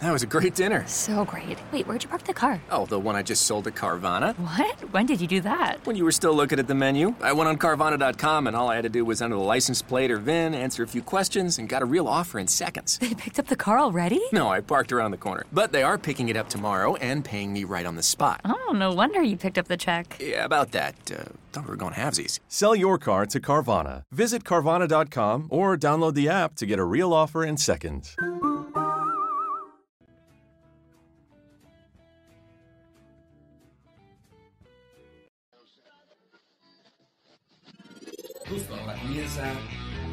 That was a great dinner. So great. Wait, where'd you park the car? Oh, the one I just sold at Carvana. What? When did you do that? When you were still looking at the menu, I went on Carvana.com and all I had to do was enter the license plate or VIN, answer a few questions, and got a real offer in seconds. They picked up the car already? No, I parked around the corner. But they are picking it up tomorrow and paying me right on the spot. Oh, no wonder you picked up the check. Yeah, about that. Uh, thought we were going halvesies. Sell your car to Carvana. Visit Carvana.com or download the app to get a real offer in seconds. Justo ahora comienza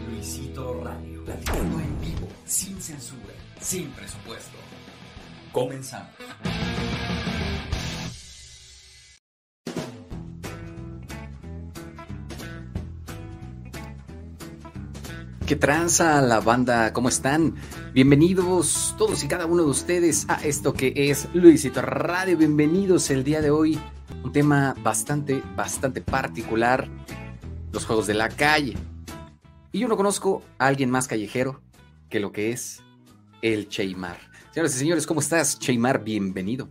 Luisito Radio. Platicando en vivo, sin censura, sin presupuesto. Comenzamos. ¿Qué tranza la banda? ¿Cómo están? Bienvenidos todos y cada uno de ustedes a esto que es Luisito Radio. Bienvenidos el día de hoy. Un tema bastante, bastante particular. Los juegos de la calle. Y yo no conozco a alguien más callejero que lo que es el Cheymar. Señoras y señores, ¿cómo estás, Cheymar? Bienvenido.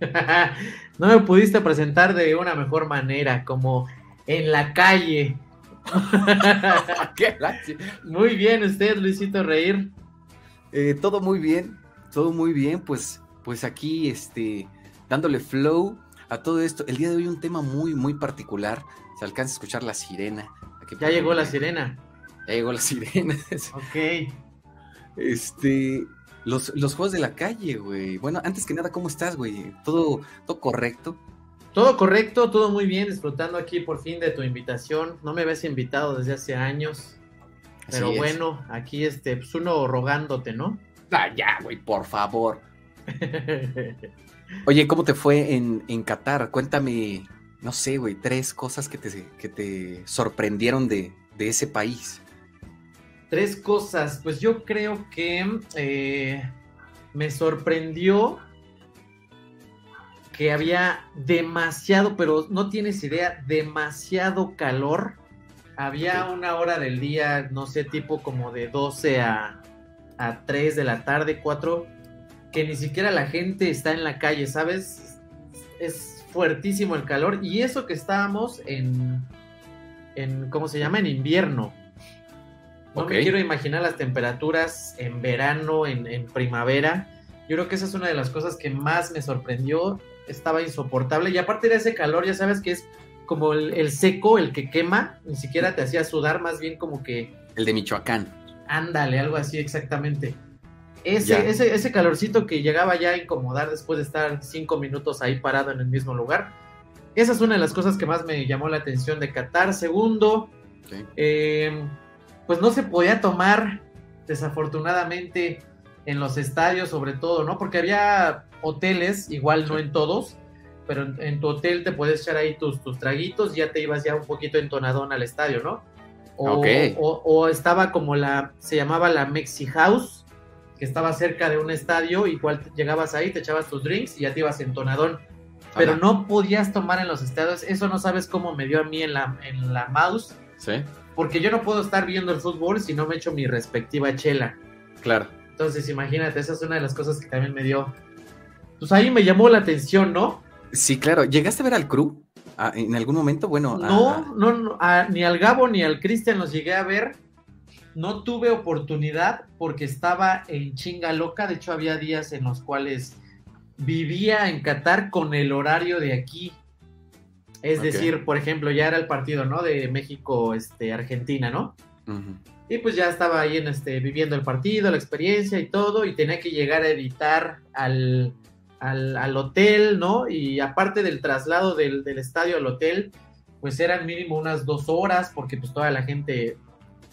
no me pudiste presentar de una mejor manera, como en la calle. Muy bien, usted, Luisito Reír. Eh, todo muy bien, todo muy bien, pues, pues aquí, este, dándole flow a todo esto. El día de hoy un tema muy, muy particular. Se alcanza a escuchar la sirena. Ya llegó la sirena. Ya llegó la sirena. ok. Este, los, los juegos de la calle, güey. Bueno, antes que nada, ¿cómo estás, güey? ¿Todo, todo correcto? Todo correcto, todo muy bien, disfrutando aquí por fin de tu invitación. No me habías invitado desde hace años. Pero bueno, aquí este, pues uno rogándote, ¿no? Ah, ya, güey, por favor. Oye, ¿cómo te fue en, en Qatar? Cuéntame, no sé, güey, tres cosas que te, que te sorprendieron de, de ese país. Tres cosas, pues yo creo que eh, me sorprendió que había demasiado, pero no tienes idea, demasiado calor. Había una hora del día, no sé, tipo como de 12 a, a 3 de la tarde, 4, que ni siquiera la gente está en la calle, ¿sabes? Es fuertísimo el calor y eso que estábamos en, en ¿cómo se llama? En invierno. No me quiero imaginar las temperaturas en verano, en, en primavera. Yo creo que esa es una de las cosas que más me sorprendió. Estaba insoportable. Y aparte de ese calor, ya sabes que es como el, el seco, el que quema. Ni siquiera te hacía sudar, más bien como que El de Michoacán. ándale, algo así exactamente. Ese, ese, ese calorcito que llegaba ya a incomodar después de estar cinco minutos ahí parado en el mismo lugar. Esa es una de las cosas que más me llamó la atención de Qatar. Segundo, eh, pues no se podía tomar, desafortunadamente, en los estadios, sobre todo, ¿no? Porque había hoteles, igual no en todos, pero en, en tu hotel te puedes echar ahí tus, tus traguitos y ya te ibas ya un poquito entonadón al estadio, ¿no? O, o- o estaba como la, se llamaba la Mexi House, que estaba cerca de un estadio, igual llegabas ahí, te echabas tus drinks y ya te ibas entonadón. Pero Ajá. no podías tomar en los estadios, eso no sabes cómo me dio a mí en la, en la mouse Sí, porque yo no puedo estar viendo el fútbol si no me echo mi respectiva chela. claro. Entonces, imagínate, esa es una de las cosas que también me dio. Pues ahí me llamó la atención, ¿no? Sí, claro. ¿Llegaste a ver al crew? Ah, en algún momento, bueno. No, no, no, a- ni al Gabo ni al Cristian los llegué a ver. No tuve oportunidad porque estaba en chinga loca. De hecho, había días en los cuales vivía en Qatar con el horario de aquí. Es decir, por ejemplo, ya era el partido, ¿no? De México, este, Argentina, ¿no? Y pues ya estaba ahí en este, viviendo el partido, la experiencia y todo, y tenía que llegar a editar al, al, al hotel, ¿no? Y aparte del traslado del, del estadio al hotel, pues eran mínimo unas dos horas, porque pues toda la gente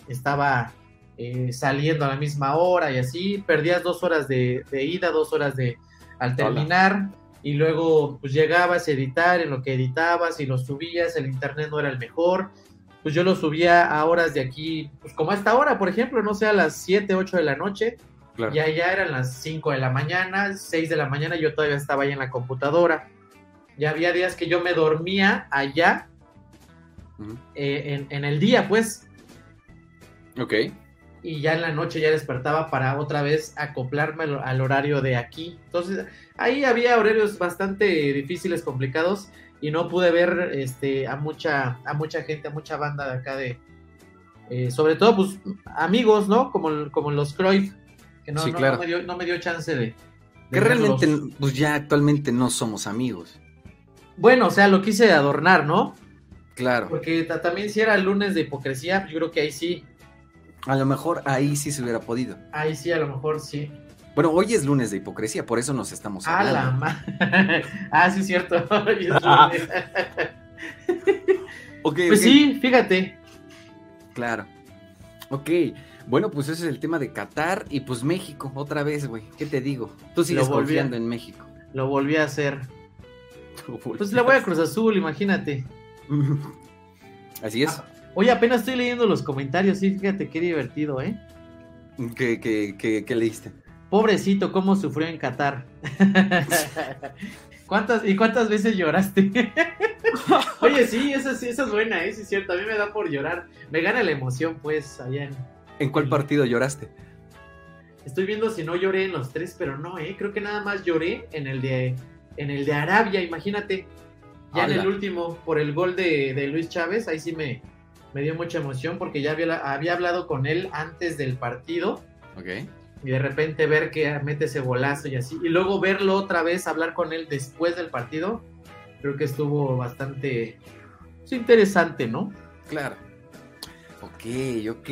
estaba eh, saliendo a la misma hora y así. Perdías dos horas de, de ida, dos horas de al terminar. Y luego pues llegabas a editar en lo que editabas y lo subías, el internet no era el mejor. Pues yo lo subía a horas de aquí, pues como a esta hora, por ejemplo, no sé, a las 7, 8 de la noche. Claro. Y allá eran las 5 de la mañana, 6 de la mañana, yo todavía estaba ahí en la computadora. Ya había días que yo me dormía allá eh, en, en el día, pues, Ok. y ya en la noche ya despertaba para otra vez acoplarme al, al horario de aquí. Entonces, ahí había horarios bastante difíciles, complicados, y no pude ver este, a, mucha, a mucha gente, a mucha banda de acá de... eh, sobre todo, pues, amigos, ¿no? Como, como los Cruyff, que no, Sí, no- claro. no me dio, no me dio chance de... Que realmente, pues ya actualmente no somos amigos. Bueno, o sea, lo quise adornar, ¿no? Claro. Porque ta- también si era el lunes de hipocresía, yo creo que ahí sí, A lo mejor ahí sí se hubiera podido. ahí sí, a lo mejor sí. Bueno, hoy es lunes de hipocresía, por eso nos estamos Ah, la hablando. ma- ah, sí, cierto. Hoy es Ah. lunes. Pues sí, fíjate. Claro. Ok. Bueno, pues ese es el tema de Qatar y pues México, otra vez, güey. ¿Qué te digo? Tú sigues volví a- confiando en México. Lo volví a hacer. Pues le voy a Cruz Azul, imagínate. Así es. Ah, Oye, apenas estoy leyendo los comentarios, sí, fíjate qué divertido, ¿eh? ¿Qué, qué, qué, qué leíste? Pobrecito, cómo sufrió en Qatar. ¿Cuántas, ¿Y cuántas veces lloraste? Oye, sí, esa, sí, esa es buena, ¿eh? Sí, es cierto. A mí me da por llorar. Me gana la emoción, pues, allá en... ¿En cuál partido lloraste? Estoy viendo si no lloré en los tres, pero no, ¿eh? Creo que nada más lloré en el de, en el de Arabia, imagínate. Ya en el último, por el gol de, de Luis Chávez, ahí sí me, me dio mucha emoción porque ya había, había hablado con él antes del partido Ok. y de repente ver que mete ese golazo y así, y luego verlo otra vez, hablar con él después del partido, creo que estuvo bastante pues, interesante, ¿no? Claro. Ok, ok.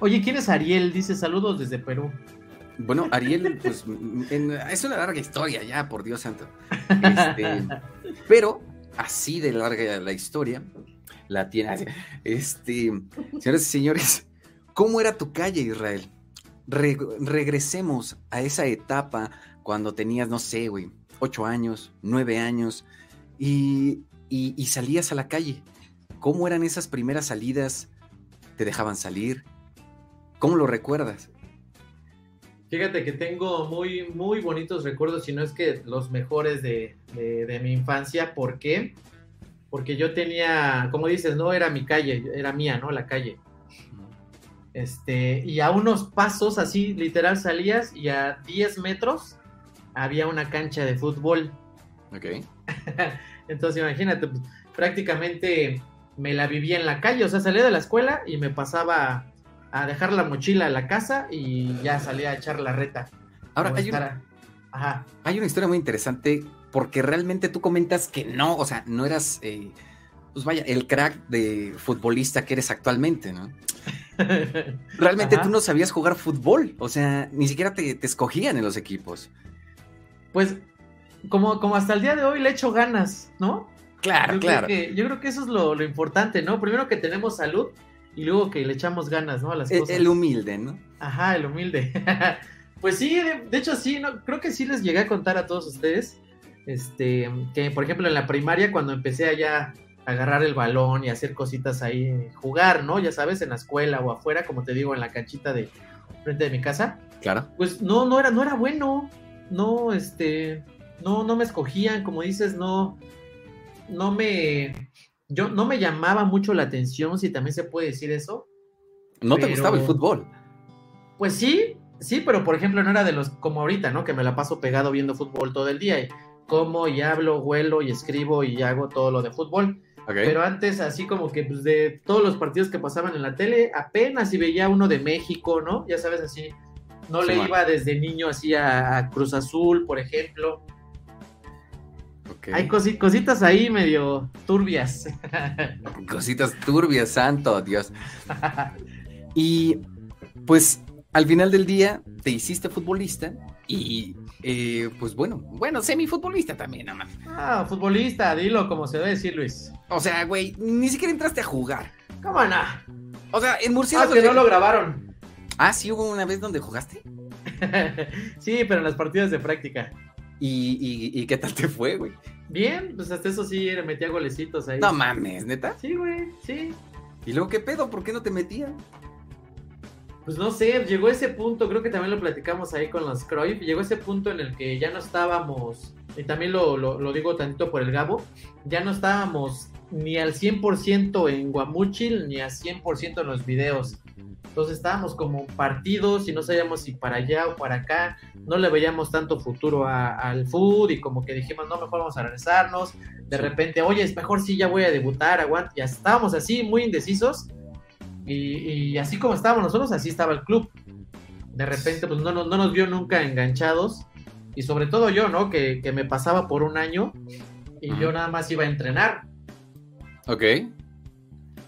Oye, ¿quién es Ariel? Dice saludos desde Perú. Bueno, Ariel, pues en- es una larga historia ya, por Dios santo. Este, pero así de larga la historia la tiene. Este, señoras y señores, ¿cómo era tu calle, Israel? Re- regresemos a esa etapa cuando tenías, no sé, güey, ocho años, nueve años y, y- salías a la calle. ¿Cómo eran esas primeras salidas? ¿Te dejaban salir? ¿Cómo lo recuerdas? Fíjate que tengo muy, muy bonitos recuerdos, si no es que los mejores de, de- mi infancia. ¿Por qué? Yo tenía, como dices, no era mi calle, era mía, ¿no? La calle. Este, y a unos pasos así, literal, salías y a 10 metros había una cancha de fútbol. Ok. Entonces, imagínate, pues, prácticamente me la vivía en la calle, o sea, salía de la escuela y me pasaba a dejar la mochila a la casa y ya salía a echar la reta. Ahora, O hay estar una, a- Ajá. hay una historia muy interesante porque realmente tú comentas que no, o sea, no eras, eh, pues vaya, el crack de futbolista que eres actualmente, ¿no? Realmente Ajá. tú no sabías jugar fútbol, o sea, ni siquiera te, te escogían en los equipos. Pues, como, como hasta el día de hoy le echo ganas, ¿no? Claro, yo claro. Creo que, yo creo que eso es lo, lo importante, ¿no? Primero que tenemos salud y luego que le echamos ganas, ¿no? A las El, cosas. el humilde, ¿no? Ajá, el humilde. pues sí, de, de hecho sí, no, creo que sí les llegué a contar a todos ustedes, este, que por ejemplo en la primaria cuando empecé allá a agarrar el balón y hacer cositas ahí, jugar, ¿no? Ya sabes, en la escuela o afuera, como te digo, en la canchita de frente de mi casa, Claro. pues no, no era, no era bueno, no, este, no, no me escogían, como dices, no, no me, yo, no me llamaba mucho la atención, si también se puede decir eso, No te gustaba el fútbol. pues sí, sí, pero por ejemplo no era de los como ahorita, ¿no? Que me la paso pegado viendo fútbol todo el día y como y hablo, huelo y escribo y hago todo lo de fútbol. Pero antes así como que pues de todos los partidos que pasaban en la tele, apenas si veía uno de México, ¿no? Ya sabes así. No Sí, le man. iba desde niño así a, a Cruz Azul, por ejemplo. Hay cosi- cositas ahí medio turbias. Cositas turbias, santo Dios. Y pues al final del día te hiciste futbolista y eh, pues bueno, bueno, semifutbolista también, nada más. ah, futbolista, dilo como se debe decir, Luis. O sea, güey, ni siquiera entraste a jugar. ¿Cómo no? O sea, en Ah, Murciélago. que no lo grabaron. Ah, sí, hubo una vez donde jugaste. sí, pero en las partidas de práctica. ¿Y, y, y qué tal te fue, güey? Bien, pues hasta eso sí metía golecitos ahí. No mames, neta. Sí, güey, sí. ¿Y luego qué pedo? ¿Por qué no te metían? Pues no sé, llegó ese punto, creo que también lo platicamos ahí con los Cruyff, llegó ese punto en el que ya no estábamos, y también lo, lo, lo digo tantito por el Gabo, ya no estábamos ni al 100% en Guamuchil ni al 100% en los videos. Entonces estábamos como partidos y no sabíamos si para allá o para acá, no le veíamos tanto futuro a- al food y como que dijimos, no, mejor vamos a regresarnos. De repente, oye, es mejor si ya voy a debutar, aguanta. Ya estábamos así, muy indecisos. Y, y así como estábamos nosotros, así estaba el club. De repente, pues no, nos- no nos vio nunca enganchados. Y sobre todo yo, ¿no? Que, que me pasaba por un año y yo nada más iba a entrenar. Ok. También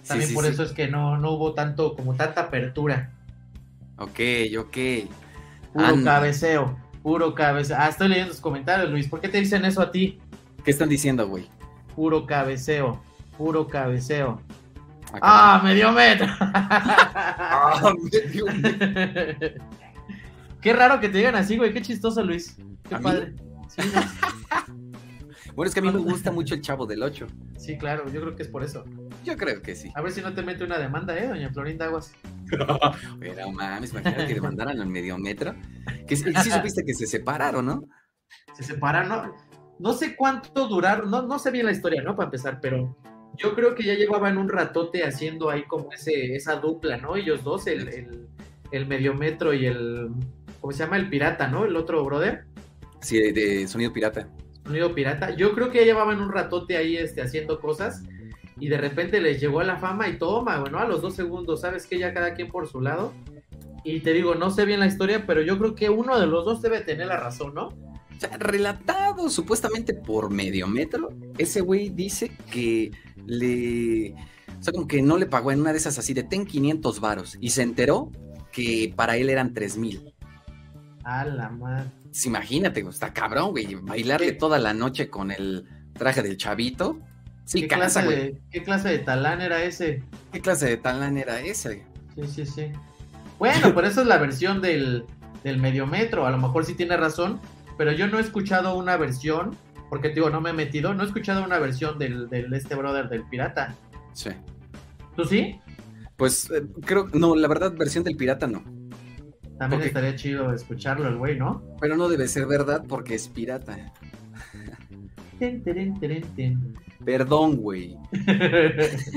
Sí, sí, por sí. eso es que no, no hubo tanto, como tanta apertura. Ok, ok. Puro cabeceo, puro cabeceo. Ah, estoy leyendo tus comentarios, Luis. ¿Por qué te dicen eso a ti? ¿Qué están diciendo, güey? Puro cabeceo, puro cabeceo. Acá. ¡Ah, medio metro! Ah, medio Qué raro que te digan así, güey. Qué chistoso, Luis. Qué ¿A mí? padre. Bueno, es que a mí me gusta mucho el chavo del 8. sí, claro. Yo creo que es por eso. Yo creo que sí. A ver si no te mete una demanda, ¿eh, doña Florinda Aguas? Pero mames, imagínate que demandaran al medio metro. Que sí, sí supiste que se separaron, ¿no? se separan, ¿no? No sé cuánto duraron, no, no sé bien la historia, ¿no? Para empezar, pero yo creo que ya llevaban un ratote haciendo ahí como ese, esa dupla, ¿no? Ellos dos, el, el, el mediometro y el, ¿cómo se llama? El pirata, ¿no? El otro brother, Sí, de, de sonido pirata. sonido pirata. Yo creo que ya llevaban un ratote ahí este, haciendo cosas y de repente les llegó a la fama y toma, bueno, a los dos segundos, ¿sabes qué? Ya cada quien por su lado. Y te digo, no sé bien la historia, pero yo creo que uno de los dos debe tener la razón, ¿no? Sea, relatado supuestamente por medio metro, ese güey dice que le. O sea, como que no le pagó en una de esas así de ten 500 varos y se enteró que para él eran 3000. A la madre. Pues imagínate, está cabrón, güey. Bailarle ¿Qué? toda la noche con el traje del chavito. Sí, ¿Qué clase, güey. de, ¿Qué clase de talán era ese? ¿Qué clase de talán era ese? Sí, sí, sí. Bueno, pero esa es la versión del, del mediometro. A lo mejor sí tiene razón, pero yo no he escuchado una versión, porque te digo, no me he metido, no he escuchado una versión del, del este brother del pirata. Sí. ¿Tú sí? Pues eh, creo, no, la verdad, versión del pirata no. También estaría chido escucharlo el güey, ¿no? Pero no debe ser verdad porque es pirata. Ten, ten. Perdón, güey.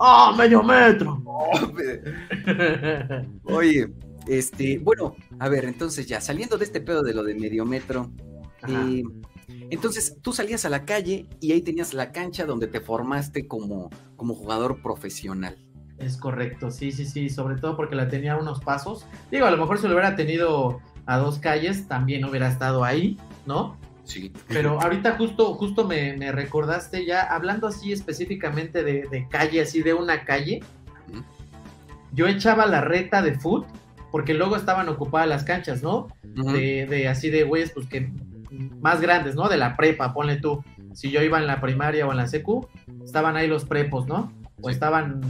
¡Ah, medio metro! Oye, este, bueno, a ver, entonces ya, saliendo de este pedo de lo de medio metro, eh, entonces tú salías a la calle y ahí tenías la cancha donde te formaste como, como jugador profesional. Es correcto, sí, sí, sí, sobre todo porque la tenía a unos pasos. Digo, a lo mejor si lo hubiera tenido a dos calles, también hubiera estado ahí, ¿no? Sí. Pero ahorita justo, justo me, me recordaste ya, hablando así específicamente de, de calle, así de una calle, yo echaba la reta de foot, porque luego estaban ocupadas las canchas, ¿no? De, de así de güeyes, pues que más grandes, ¿no? De la prepa, ponle tú. Si yo iba en la primaria o en la secu, estaban ahí los prepos, ¿no? O Sí. estaban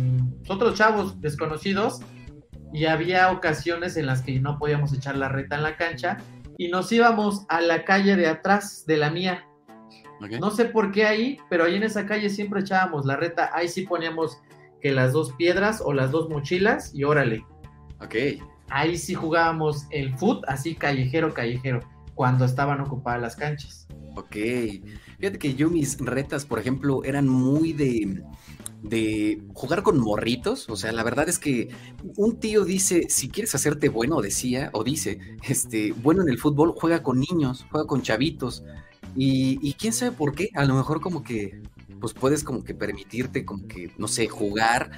otros chavos desconocidos y había ocasiones en las que no podíamos echar la reta en la cancha y nos íbamos a la calle de atrás de la mía. No sé por qué ahí, pero ahí en esa calle siempre echábamos la reta. Ahí sí poníamos que las dos piedras o las dos mochilas y órale. Ok. Ahí sí jugábamos el foot así callejero, callejero, cuando estaban ocupadas las canchas. Ok. Fíjate que yo mis retas, por ejemplo, eran muy de, de jugar con morritos. O sea, la verdad es que un tío dice, si quieres hacerte bueno, decía, o dice, este, bueno en el fútbol, juega con niños, juega con chavitos. Y, y quién sabe por qué, a lo mejor como que, pues puedes como que permitirte, como que, no sé, jugar.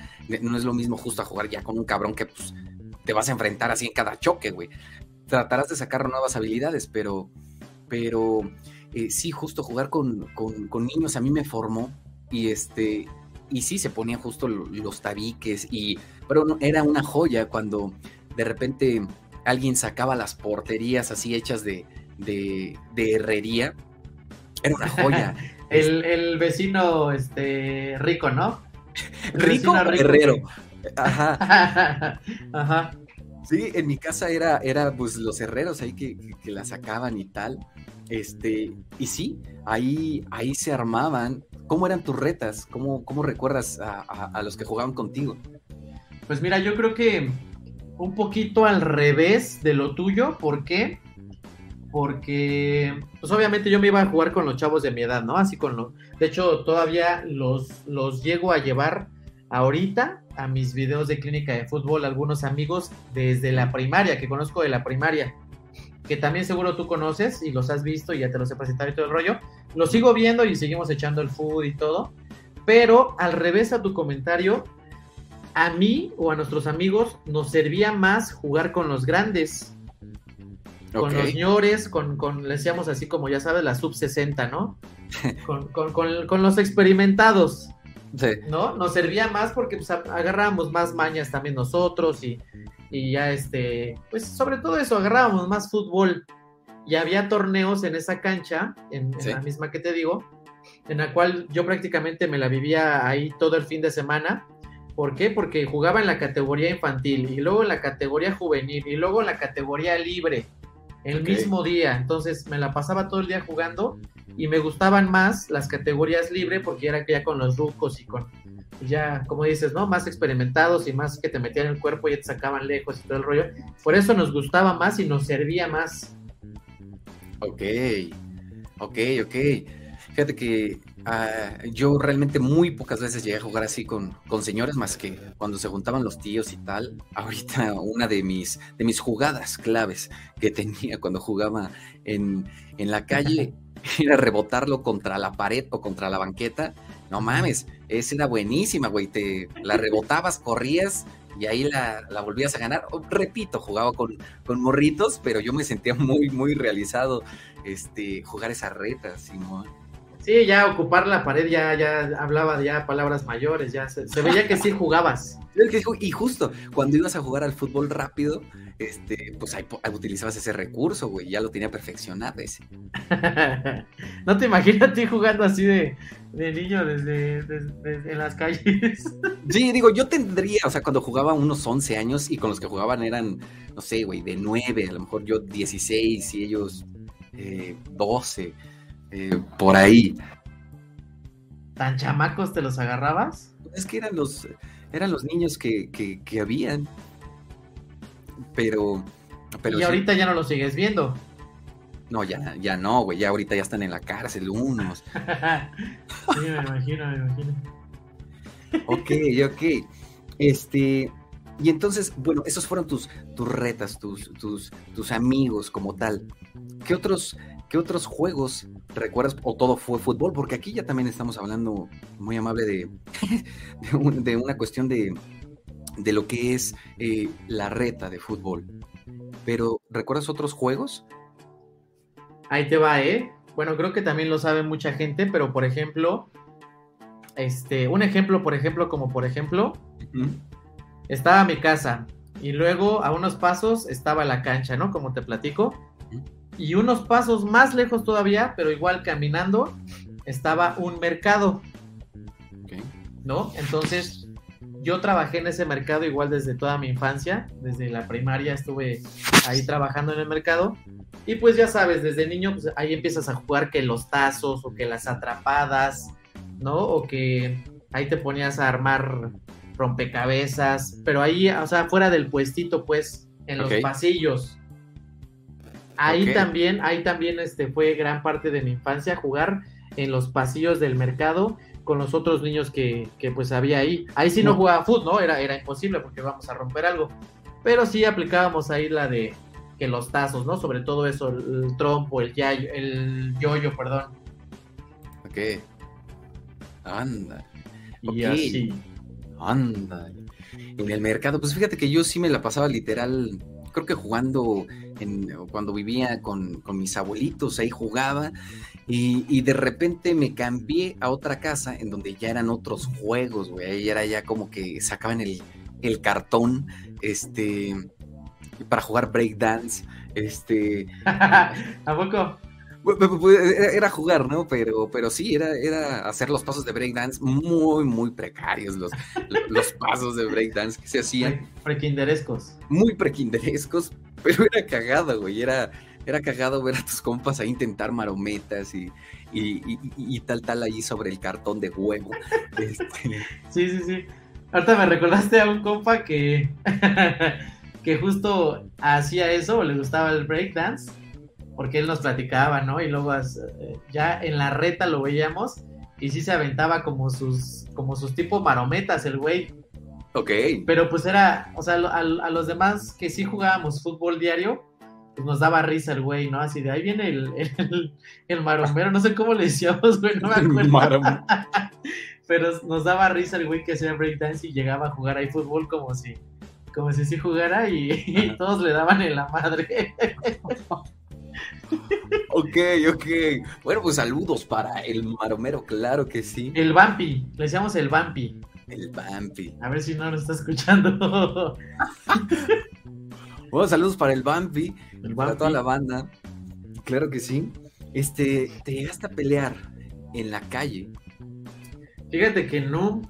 No es lo mismo justo a jugar ya con un cabrón que pues te vas a enfrentar así en cada choque, güey. Tratarás de sacar nuevas habilidades, pero, pero eh, sí, justo jugar con, con, con niños a mí me formó y este, y sí, se ponían justo lo- los tabiques y, pero no, era una joya cuando de repente alguien sacaba las porterías así hechas de, de, de herrería. Era una joya. El, el vecino este rico, ¿no? Rico vecino o guerrero. que- Ajá. Ajá. Sí, en mi casa era, era pues los herreros ahí que, que la sacaban y tal. Este, y sí, ahí, ahí se armaban. ¿Cómo eran tus retas? ¿Cómo, cómo recuerdas a, a los que jugaban contigo? Pues mira, yo creo que un poquito al revés de lo tuyo. ¿Por qué? Porque, pues obviamente yo me iba a jugar con los chavos de mi edad, ¿no? Así con lo. De hecho, todavía los, los llego a llevar ahorita a mis videos de clínica de fútbol algunos amigos desde la primaria, que conozco de la primaria, que también seguro tú conoces y los has visto y ya te los he presentado y todo el rollo. Los sigo viendo y seguimos echando el fútbol y todo. Pero al revés a tu comentario, a mí o a nuestros amigos nos servía más jugar con los grandes. Con los señores, con, con, le decíamos así como ya sabes, la sub 60, ¿no? con, con, con, los experimentados. ¿No? Nos servía más porque pues, agarrábamos más mañas también nosotros y, y ya este, pues sobre todo eso, agarrábamos más fútbol. Y había torneos en esa cancha, en, en la misma que te digo, en la cual yo prácticamente me la vivía ahí todo el fin de semana ¿Por qué? Porque jugaba en la categoría infantil y luego en la categoría juvenil y luego en la categoría libre el mismo día. Entonces me la pasaba todo el día jugando y me gustaban más las categorías libre porque era ya con los rucos y con ya, como dices, ¿no? Más experimentados y más que te metían el cuerpo y te sacaban lejos y todo el rollo. Por eso nos gustaba más y nos servía más. Ok, ok, ok. Fíjate que Ah, yo realmente muy pocas veces llegué a jugar así con, con señores, más que cuando se juntaban los tíos y tal. Ahorita una de mis, de mis jugadas claves que tenía cuando jugaba en, en la calle era rebotarlo contra la pared o contra la banqueta. No mames, esa era buenísima, güey. Te la rebotabas, corrías y ahí la, la volvías a ganar. repito, jugaba con, con, morritos, pero yo me sentía muy, muy realizado este, jugar esas retas, Simón. Sí, ya ocupar la pared ya, ya hablaba ya palabras mayores, ya se, veía que sí jugabas. Y justo, cuando ibas a jugar al fútbol rápido, este, pues ahí, utilizabas ese recurso, güey, ya lo tenía perfeccionado ese. no te imaginas a ti jugando así de, niño desde, en las calles. sí, digo, yo tendría, o sea, cuando jugaba unos 11 años y con los que jugaban eran, no sé, güey, de 9, a lo mejor yo 16 y ellos eh, 12 eh, por ahí. ¿Tan chamacos te los agarrabas? Es que eran los, eran los niños que, que, habían. Pero, pero. Y ahorita ya no los sigues viendo. No, ya, ya no, güey. Ya ahorita ya están en la cárcel unos. sí, me imagino, me imagino. ok, ok. Este. Y entonces, bueno, esos fueron tus, tus retas, tus, tus, tus amigos como tal. ¿Qué otros, ¿Qué otros juegos recuerdas o todo fue fútbol? Porque aquí ya también estamos hablando muy amable de, de, una cuestión de, de, lo que es eh, la reta de fútbol. Pero, ¿recuerdas otros juegos? Ahí te va, ¿eh? Bueno, creo que también lo sabe mucha gente, pero por ejemplo, este, un ejemplo, por ejemplo, como por ejemplo, estaba mi casa y luego a unos pasos estaba la cancha, ¿no? Como te platico y unos pasos más lejos todavía, pero igual caminando, estaba un mercado. ¿No? Entonces, yo trabajé en ese mercado igual desde toda mi infancia, desde la primaria estuve ahí trabajando en el mercado. Y pues ya sabes, desde niño, pues ahí empiezas a jugar que los tazos o que las atrapadas, ¿no? O que ahí te ponías a armar rompecabezas, pero ahí, o sea, fuera del puestito, pues, en los pasillos. Ahí también, ahí también este, fue gran parte de mi infancia jugar en los pasillos del mercado con los otros niños que, que pues había ahí. Ahí sí no, jugaba fútbol, ¿no? Era, era imposible porque vamos a romper algo. Pero sí aplicábamos ahí la de que los tazos, ¿no? Sobre todo eso, el, trompo, el yayo, el yoyo, perdón. Ok. Anda. Y así. Anda. En el mercado, pues fíjate que yo sí me la pasaba literal creo que jugando cuando vivía con, mis abuelitos, ahí jugaba. Y, de repente me cambié a otra casa en donde ya eran otros juegos, güey. Ahí era ya como que sacaban el, el cartón, este, para jugar breakdance. Este. ¿A poco? Era jugar, ¿no? Pero, pero sí, era, era hacer los pasos de breakdance muy, muy precarios, los, los pasos de breakdance que se hacían. Prequinderescos. Muy prequinderescos, pero era cagado, güey. Era, era cagado ver a tus compas ahí intentar marometas y, y, tal, tal ahí sobre el cartón de huevo. Este, sí, sí, sí. Ahorita me recordaste a un compa que, que justo hacía eso, o le gustaba el breakdance, porque él nos platicaba, ¿no? Y luego eh, ya en la reta lo veíamos y sí se aventaba como sus, como sus tipo marometas el güey. Ok. Pero pues era, o sea, a, a los demás que sí jugábamos fútbol diario, pues nos daba risa el güey, ¿no? Así de ahí viene el, el, el maromero, no sé cómo le decíamos, güey, no me acuerdo. Pero nos daba risa el güey que hacía breakdance y llegaba a jugar ahí fútbol como si, como si sí jugara y, todos le daban en la madre. ok, ok. Bueno, pues saludos para el maromero, claro que sí. El Vampi, le decíamos el Vampi. El Vampi. A ver si no nos está escuchando. bueno, saludos para el Vampi, para toda la banda. Claro que sí. Este, te llegaste a pelear en la calle Fíjate que no,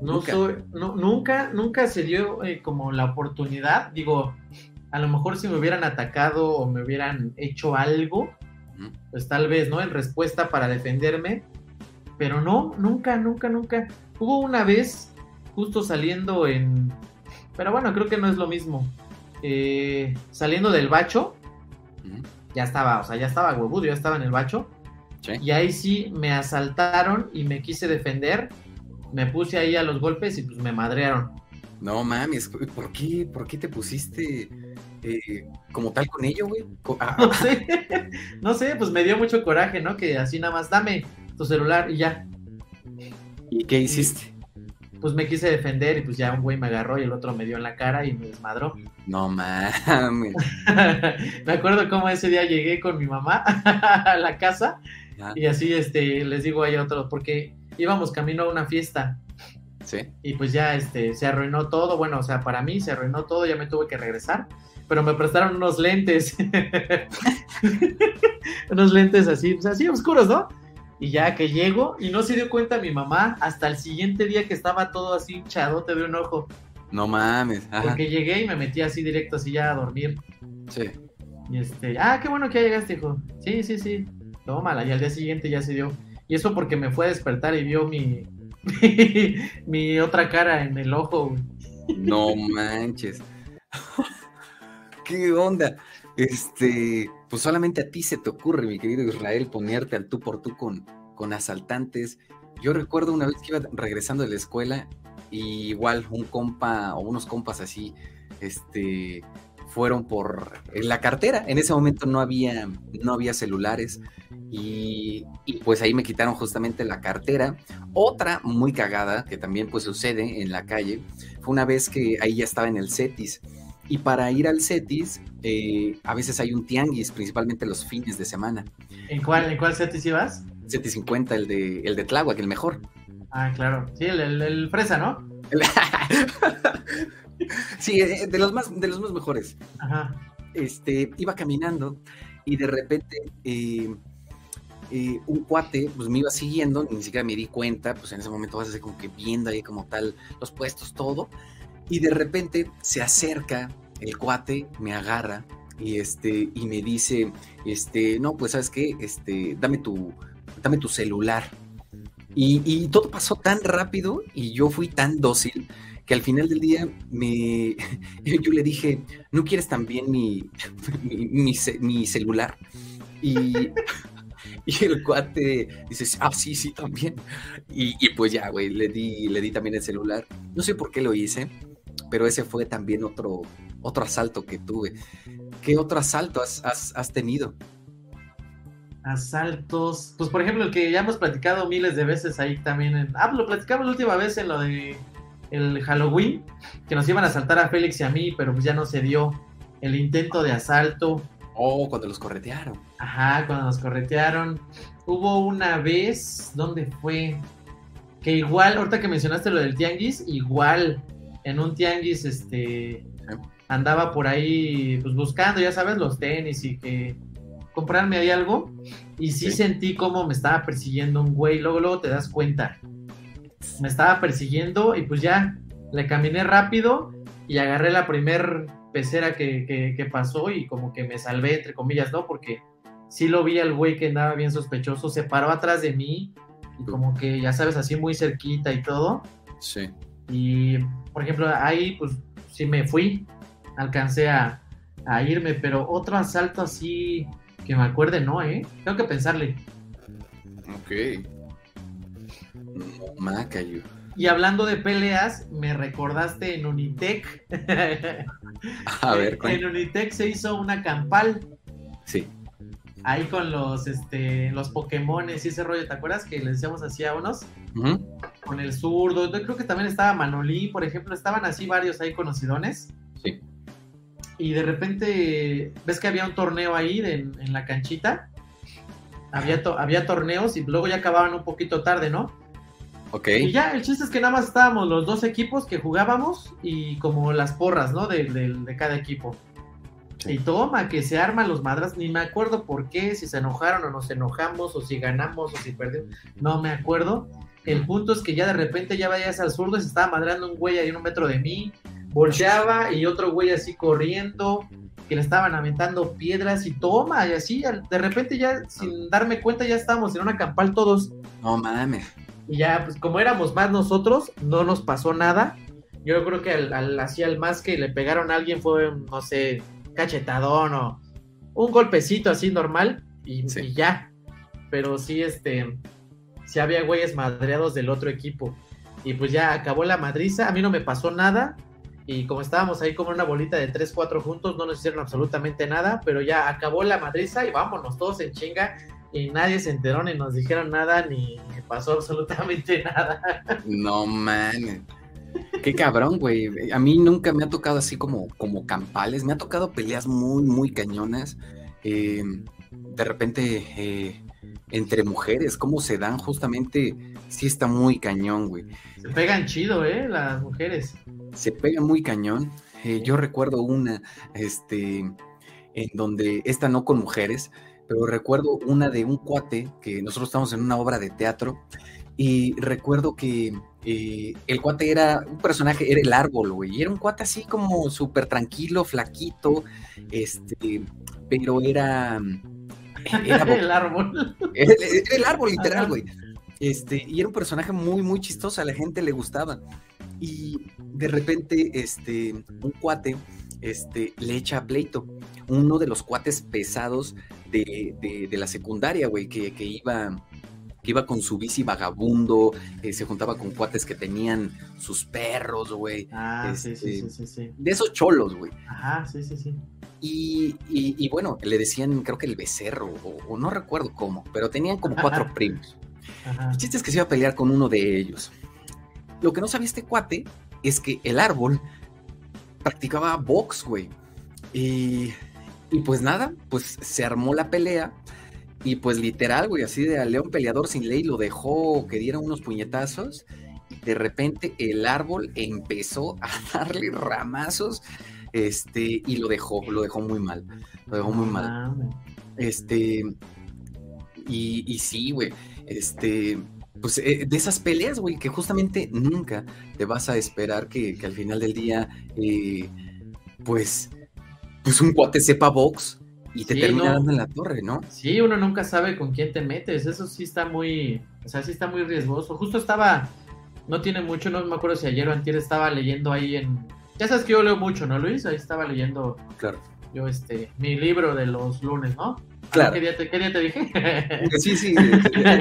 no nunca. soy, no, nunca, nunca se dio eh, como la oportunidad. Digo, a lo mejor si me hubieran atacado o me hubieran hecho algo, pues tal vez, ¿no? En respuesta para defenderme. Pero no, nunca, nunca, nunca. Hubo una vez, justo saliendo en. Pero bueno, creo que no es lo mismo. Eh, saliendo del bacho, ya estaba, o sea, ya estaba huevudo, ya estaba en el bacho. Y ahí sí me asaltaron y me quise defender. Me puse ahí a los golpes y pues me madrearon. No mames, ¿por qué, por qué te pusiste eh, como tal con ello, güey? Ah, no sé, no sé, pues me dio mucho coraje, ¿no? Que así nada más, dame tu celular y ya. ¿Y qué hiciste? pues me quise defender y pues ya un güey me agarró y el otro me dio en la cara y me desmadró. No mames. me acuerdo cómo ese día llegué con mi mamá a la casa y así, este, les digo a otros, porque íbamos camino a una fiesta. Sí. Y pues ya, este, se arruinó todo. Bueno, o sea, para mí se arruinó todo, ya me tuve que regresar. Pero me prestaron unos lentes. unos lentes así, pues así oscuros, ¿no? Y ya que llego, y no se dio cuenta mi mamá hasta el siguiente día que estaba todo así hinchadote de un ojo. No mames. Porque llegué y me metí así directo, así ya a dormir. Sí. Y este, ah, qué bueno que ya llegaste, hijo. Sí, sí, sí tómala, y al día siguiente ya se dio. Y eso porque me fue a despertar y vio mi, mi, otra cara en el ojo. No manches. ¿Qué onda? Este, pues solamente a ti se te ocurre, mi querido Israel, ponerte al tú por tú con, con asaltantes. Yo recuerdo una vez que iba regresando de la escuela, y igual un compa o unos compas así, este, fueron por la cartera. En ese momento no había, no había celulares y, pues ahí me quitaron justamente la cartera. Otra muy cagada que también pues sucede en la calle fue una vez que ahí ya estaba en el CETIS. Y para ir al CETIS, eh, a veces hay un tianguis, principalmente los fines de semana. ¿En cuál, en cuál CETIS ibas? CETIS 50, el de, el de Tláhuac, el mejor. Ah, claro. Sí, el, el, fresa, ¿no? sí, eh, de los más, de los más mejores. Ajá. Este, iba caminando y de repente eh, eh, un cuate pues me iba siguiendo, ni siquiera me di cuenta, pues en ese momento vas a ser como que viendo ahí como tal los puestos, todo, y de repente se acerca el cuate, me agarra y este y me dice, este, no, pues sabes qué, este, dame tu, dame tu celular. Y, y todo pasó tan rápido y yo fui tan dócil que al final del día me, yo le dije, ¿no quieres también mi, mi, celular? Y, y, el cuate dice, ah, sí, sí, también. Y, pues ya, güey, le di, le di también el celular. No sé por qué lo hice, pero ese fue también otro, otro asalto que tuve. ¿Qué otro asalto has, has tenido? Asaltos, pues por ejemplo el que ya hemos platicado miles de veces ahí también en... Ah, lo platicamos la última vez en lo de el Halloween, que nos iban a asaltar a Félix y a mí, pero pues ya no se dio el intento de asalto. Oh, cuando los corretearon. Ajá, cuando nos corretearon. Hubo una vez, ¿dónde fue? Que igual, ahorita que mencionaste lo del tianguis, igual en un tianguis, este, andaba por ahí, pues buscando, ya sabes, los tenis y que comprarme ahí algo y sí, Sí. sentí como me estaba persiguiendo un güey, luego, luego te das cuenta. Me estaba persiguiendo y pues ya le caminé rápido y agarré la primer pecera que, que- que pasó y como que me salvé, entre comillas, ¿no? Porque sí lo vi al güey que andaba bien sospechoso, se paró atrás de mí y como que, ya sabes, así muy cerquita y todo. Sí. Y, por ejemplo, ahí pues sí me fui, alcancé a, a irme, pero otro asalto así que me acuerde, no, ¿eh? Tengo que pensarle. Ok. No, Macayo. Y hablando de peleas, me recordaste en Unitec. A ver, en cuéntame. Unitec se hizo una campal Sí. Ahí con los este los Pokémones y ese rollo, ¿te acuerdas que le decíamos así a unos? Con el zurdo, yo creo que también estaba Manolí, por ejemplo, estaban así varios ahí conocidones. Sí. Y de repente, ¿ves que había un torneo ahí de- en la canchita? Había, to- había torneos y luego ya acababan un poquito tarde, ¿no? Ok. Y ya, el chiste es que nada más estábamos los dos equipos que jugábamos y como las porras, ¿no? De, de- de cada equipo. Sí. Y toma, que se arman los madras, ni me acuerdo por qué, si se enojaron o nos enojamos, o si ganamos o si perdimos, no me acuerdo. El punto es que ya de repente ya vayas al zurdo y se estaba madrando un güey ahí en un metro de mí, volteaba y otro güey así corriendo, que le estaban aventando piedras y toma, y así, de repente ya sin darme cuenta ya estábamos en una campal todos. No mames. Y ya, pues como éramos más nosotros, no nos pasó nada. Yo creo que al, al, así al más que le pegaron a alguien fue, no sé, cachetadón o un golpecito así normal y, Sí. y ya. Pero sí, este, sí había güeyes madreados del otro equipo. Y pues ya acabó la madriza, a mí no me pasó nada. Y como estábamos ahí como una bolita de 3, 4 juntos, no nos hicieron absolutamente nada, pero ya acabó la madriza y vámonos todos en chinga. Y nadie se enteró ni nos dijeron nada ni pasó absolutamente nada. No mames. Qué cabrón, güey. A mí nunca me ha tocado así como, como campales. Me ha tocado peleas muy, muy cañonas. Eh, de repente, eh, entre mujeres, cómo se dan justamente, sí está muy cañón, güey. Se pegan chido, ¿eh? Las mujeres. Se pega muy cañón. Eh, yo recuerdo una, este, en donde, esta no con mujeres, pero recuerdo una de un cuate que nosotros estábamos en una obra de teatro y recuerdo que eh, el cuate era un personaje, era el árbol, güey, era un cuate así como súper tranquilo, flaquito, este, pero era... era el árbol. era, era el árbol, literal, güey. Este, y era un personaje muy, muy chistoso, a la gente le gustaba. Y de repente, este, un cuate, este, le echa pleito. Uno de los cuates pesados de, de- de la secundaria, güey, que, que iba, que iba con su bici vagabundo, eh, se juntaba con cuates que tenían sus perros, güey. Ah, sí, sí, Este- sí, sí, sí. De esos cholos, güey. Ajá, sí, sí, sí. Y, y- y bueno, le decían, creo que el becerro, o, o no recuerdo cómo, pero tenían como cuatro primos. Ajá. El chiste es que se iba a pelear con uno de ellos. Lo que no sabía este cuate es que el árbol practicaba box, güey. Y, y pues nada, pues se armó la pelea. Y pues literal, güey, así de a león peleador sin ley lo dejó que diera unos puñetazos. Y de repente el árbol empezó a darle ramazos. Este, y lo dejó, lo dejó muy mal. Lo dejó muy mal. Este. Y, y sí, güey. Este. Pues eh, de esas peleas, güey, que justamente nunca te vas a esperar que, que al final del día, eh, pues, pues un cuate sepa box y te Sí, termina no. dando en la torre, ¿no? Sí, uno nunca sabe con quién te metes. Eso sí está muy. O sea, sí está muy riesgoso. Justo estaba. No tiene mucho, no me acuerdo si ayer o antier estaba leyendo ahí en. Ya sabes que yo leo mucho, ¿no, Luis? Ahí estaba leyendo Claro. yo este mi libro de los lunes, ¿no? Claro. ¿Qué día te, qué día te dije? Sí, sí,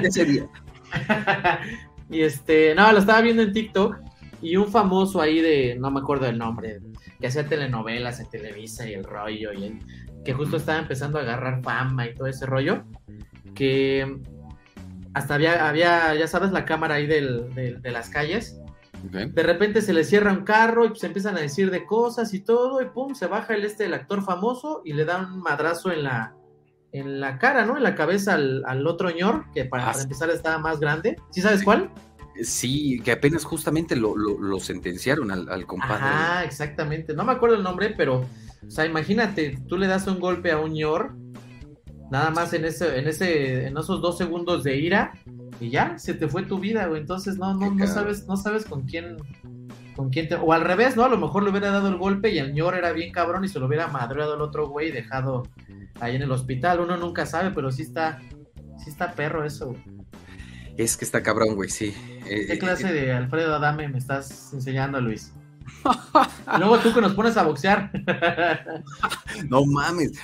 ese día. y este, no, lo estaba viendo en TikTok y un famoso ahí de, no me acuerdo el nombre, que hacía telenovelas en Televisa y el rollo, y el- que justo estaba empezando a agarrar fama y todo ese rollo, que hasta había, había ya sabes, la cámara ahí del- del- de las calles, de repente se le cierra un carro y pues empiezan a decir de cosas y todo, y pum, se baja el este, el actor famoso, y le da un madrazo en la, en la cara, ¿no? En la cabeza al, al otro ñor, que para, Ah, empezar estaba más grande. ¿Sí sabes cuál? Sí, que apenas justamente lo, lo- lo sentenciaron al, al compadre. Ajá, exactamente. No me acuerdo el nombre, pero, o sea, imagínate, tú le das un golpe a un ñor, Nada más en ese, en ese, en esos dos segundos de ira, y ya, se te fue tu vida, güey. Entonces no, no, no sabes, no sabes con quién, con quién te. O al revés, ¿no? A lo mejor le hubiera dado el golpe y el ñor era bien cabrón y se lo hubiera madreado el otro güey y dejado ahí en el hospital. Uno nunca sabe, pero sí está, sí está perro eso, güey. Es que está cabrón, güey, sí. ¿Qué clase de Alfredo Adame me estás enseñando, Luis? Luego tú que nos pones a boxear. no mames.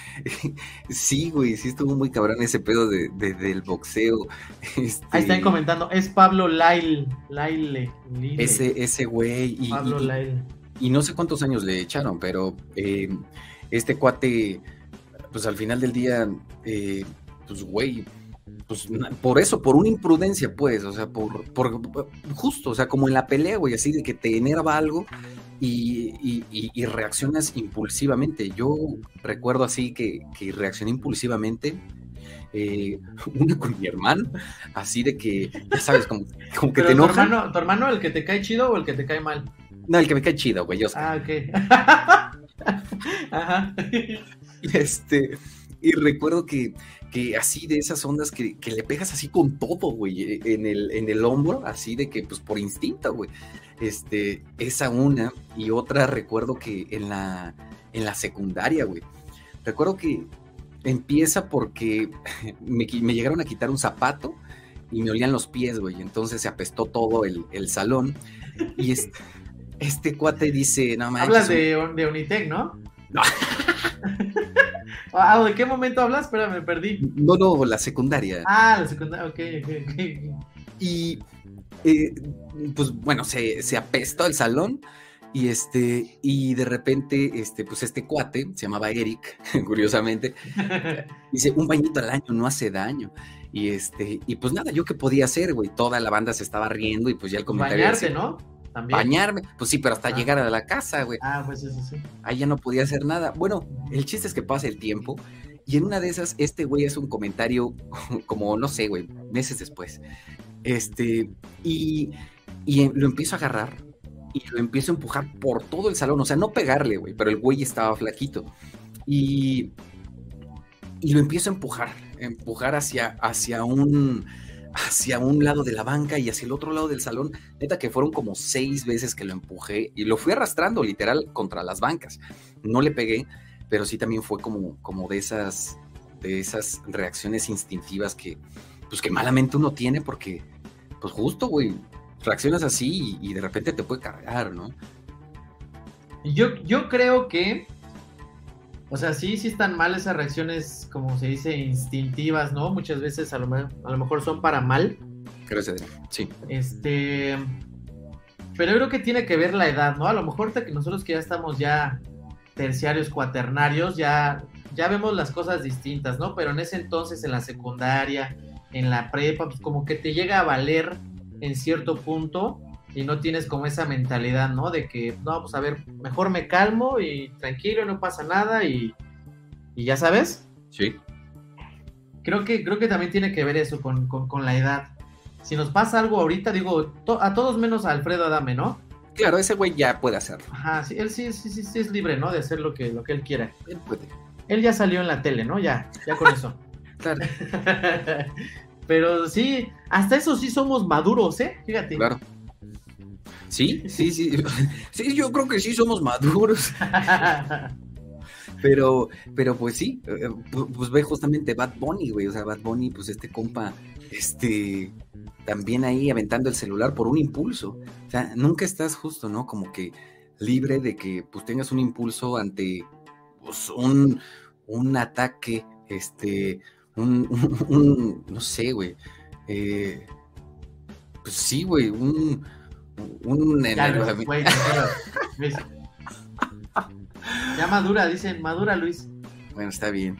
Sí, güey, sí estuvo muy cabrón ese pedo de, del boxeo. Este... Ahí están comentando, es Pablo Lail, Laile. Ese, ese güey. Y, Pablo Lail. Y no sé cuántos años le echaron, pero eh, este cuate, pues al final del día, eh, pues güey, pues por eso, por una imprudencia, pues, o sea, por, por justo, o sea, como en la pelea, güey, así de que te enerva algo y, reaccionas impulsivamente. Yo recuerdo así que, reaccioné impulsivamente. Eh, una con mi hermano, así de que, ya sabes, como, como que te enoja. Tu hermano, ¿Tu hermano el que te cae chido o el que te cae mal? No, el que me cae chido, güey, yo Ah, ok. Ajá. Este, y recuerdo que, que así de esas ondas que, que, le pegas así con todo, güey, e, en el, en el hombro, así de que, pues por instinto, güey. Este, esa una y otra recuerdo que en la, en la secundaria, güey. Recuerdo que empieza porque me, me, llegaron a quitar un zapato y me olían los pies, güey. Entonces se apestó todo el, el salón. Y este, este cuate dice, no mames. Hablas de, de Unitec, ¿no? No. Ah, ¿de qué momento hablas? Espera, me perdí. No, no, la secundaria. Ah, la secundaria, ok, ok, ok. Y eh, pues bueno, se, se, apestó el salón y este, y de repente, este, pues este cuate, se llamaba Eric, curiosamente, dice, un bañito al año no hace daño. Y este, y pues nada, yo qué podía hacer, güey, toda la banda se estaba riendo y pues ya el comentario... Bañarse, ¿no? Bañarme, pues sí, pero hasta Ah. llegar a la casa, güey. Ah, pues eso sí. Ahí ya no podía hacer nada. Bueno, el chiste es que pasa el tiempo y en una de esas, este güey hace un comentario como, no sé, güey, meses después. Este, y, y lo empiezo a agarrar y lo empiezo a empujar por todo el salón. O sea, no pegarle, güey, pero el güey estaba flaquito. Y, y lo empiezo a empujar, a empujar hacia, hacia un hacia un lado de la banca y hacia el otro lado del salón. Neta que fueron como seis veces que lo empujé y lo fui arrastrando literal contra las bancas. No le pegué, pero sí también fue como, como de esas de esas reacciones instintivas que pues que malamente uno tiene porque pues justo, güey, reaccionas así y, y, de repente te puede cargar, ¿no? Yo, yo creo que, o sea, sí, sí están mal esas reacciones, como se dice, instintivas, ¿no? Muchas veces a lo, a lo mejor son para mal. Creo que sí. Este, pero yo creo que tiene que ver la edad, ¿no? A lo mejor que nosotros que ya estamos ya terciarios, cuaternarios, ya, ya vemos las cosas distintas, ¿no? Pero en ese entonces, en la secundaria, en la prepa, pues como que te llega a valer en cierto punto y no tienes como esa mentalidad, ¿no? De que, no, pues a ver, mejor me calmo y tranquilo, no pasa nada y, y ya sabes. Sí. Creo que, creo que también tiene que ver eso con, con, con la edad. Si nos pasa algo ahorita, digo, to, a todos menos a Alfredo Adame, ¿no? Claro, ese güey ya puede hacerlo. Ajá, sí, él sí, sí, sí, sí, es libre, ¿no? De hacer lo que, lo que él quiera. Él puede. Él ya salió en la tele, ¿no? Ya, ya con eso. claro. Pero sí, hasta eso sí somos maduros, ¿eh? Fíjate. Claro. Sí, sí, sí. Sí, yo creo que sí somos maduros. pero, pero pues sí, pues ve justamente Bad Bunny, güey. O sea, Bad Bunny, pues este compa, este, también ahí aventando el celular por un impulso. O sea, nunca estás justo, ¿no? Como que libre de que pues tengas un impulso ante pues, un, un ataque, este, un, un, un no sé, güey. Eh, pues sí, güey, un, un ya, güey, Luis. ya madura, dicen, madura Luis. Bueno, está bien.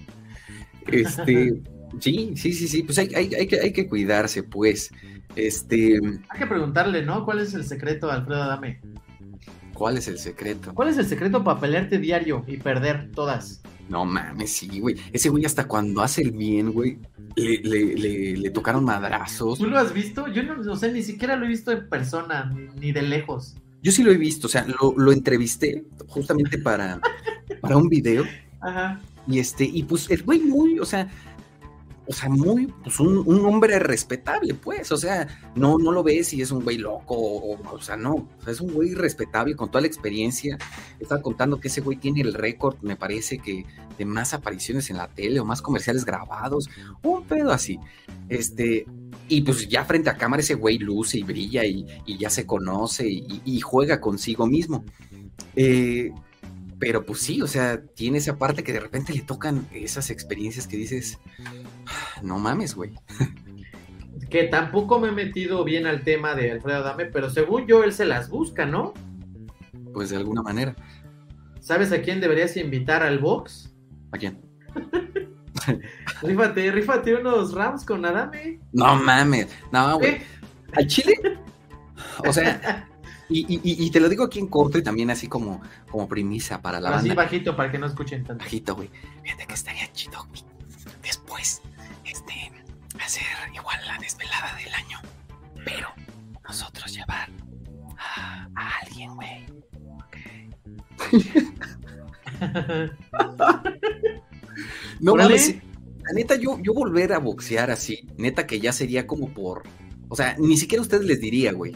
Este, sí, sí, sí, sí, pues hay, hay, hay, que, hay que cuidarse, pues. Este. Hay que preguntarle, ¿no? ¿Cuál es el secreto Alfredo Adame? ¿Cuál es el secreto? ¿Cuál es el secreto para pelearte diario y perder todas? No mames, sí, güey. Ese güey hasta cuando hace el bien, güey, le, le, le, le, tocaron madrazos. ¿Tú lo has visto? Yo no, o sea, ni siquiera lo he visto en persona, ni, ni de lejos. Yo sí lo he visto, o sea, lo, lo entrevisté justamente para, para un video. Ajá. Y este, y pues el güey muy, o sea, o sea, muy, pues un, un, hombre respetable, pues, o sea, no, no lo ves y es un güey loco, o, o sea, no, o sea, es un güey respetable con toda la experiencia. Estaba contando que ese güey tiene el récord, me parece que de más apariciones en la tele o más comerciales grabados, un pedo así. Este, y pues ya frente a cámara ese güey luce y brilla y, y ya se conoce y, y, juega consigo mismo. Eh, pero pues sí, o sea, tiene esa parte que de repente le tocan esas experiencias que dices, ah, no mames, güey. Que tampoco me he metido bien al tema de Alfredo Adame, pero según yo él se las busca, ¿no? Pues de alguna manera. ¿Sabes a quién deberías invitar al box? ¿A quién? rífate, rífate unos Rams con Adame. No mames, no, güey. ¿Eh? ¿Al Chile? O sea, y, y, y, te lo digo aquí en corto y también así como, como premisa para la así banda. bajito para que no escuchen tanto. Bajito, güey. Fíjate que estaría chido después este, hacer igual la desvelada del año. Pero nosotros llevar a, a alguien, güey. no mames. La neta, yo, yo volver a boxear así, neta que ya sería como por. O sea, ni siquiera ustedes les diría, güey.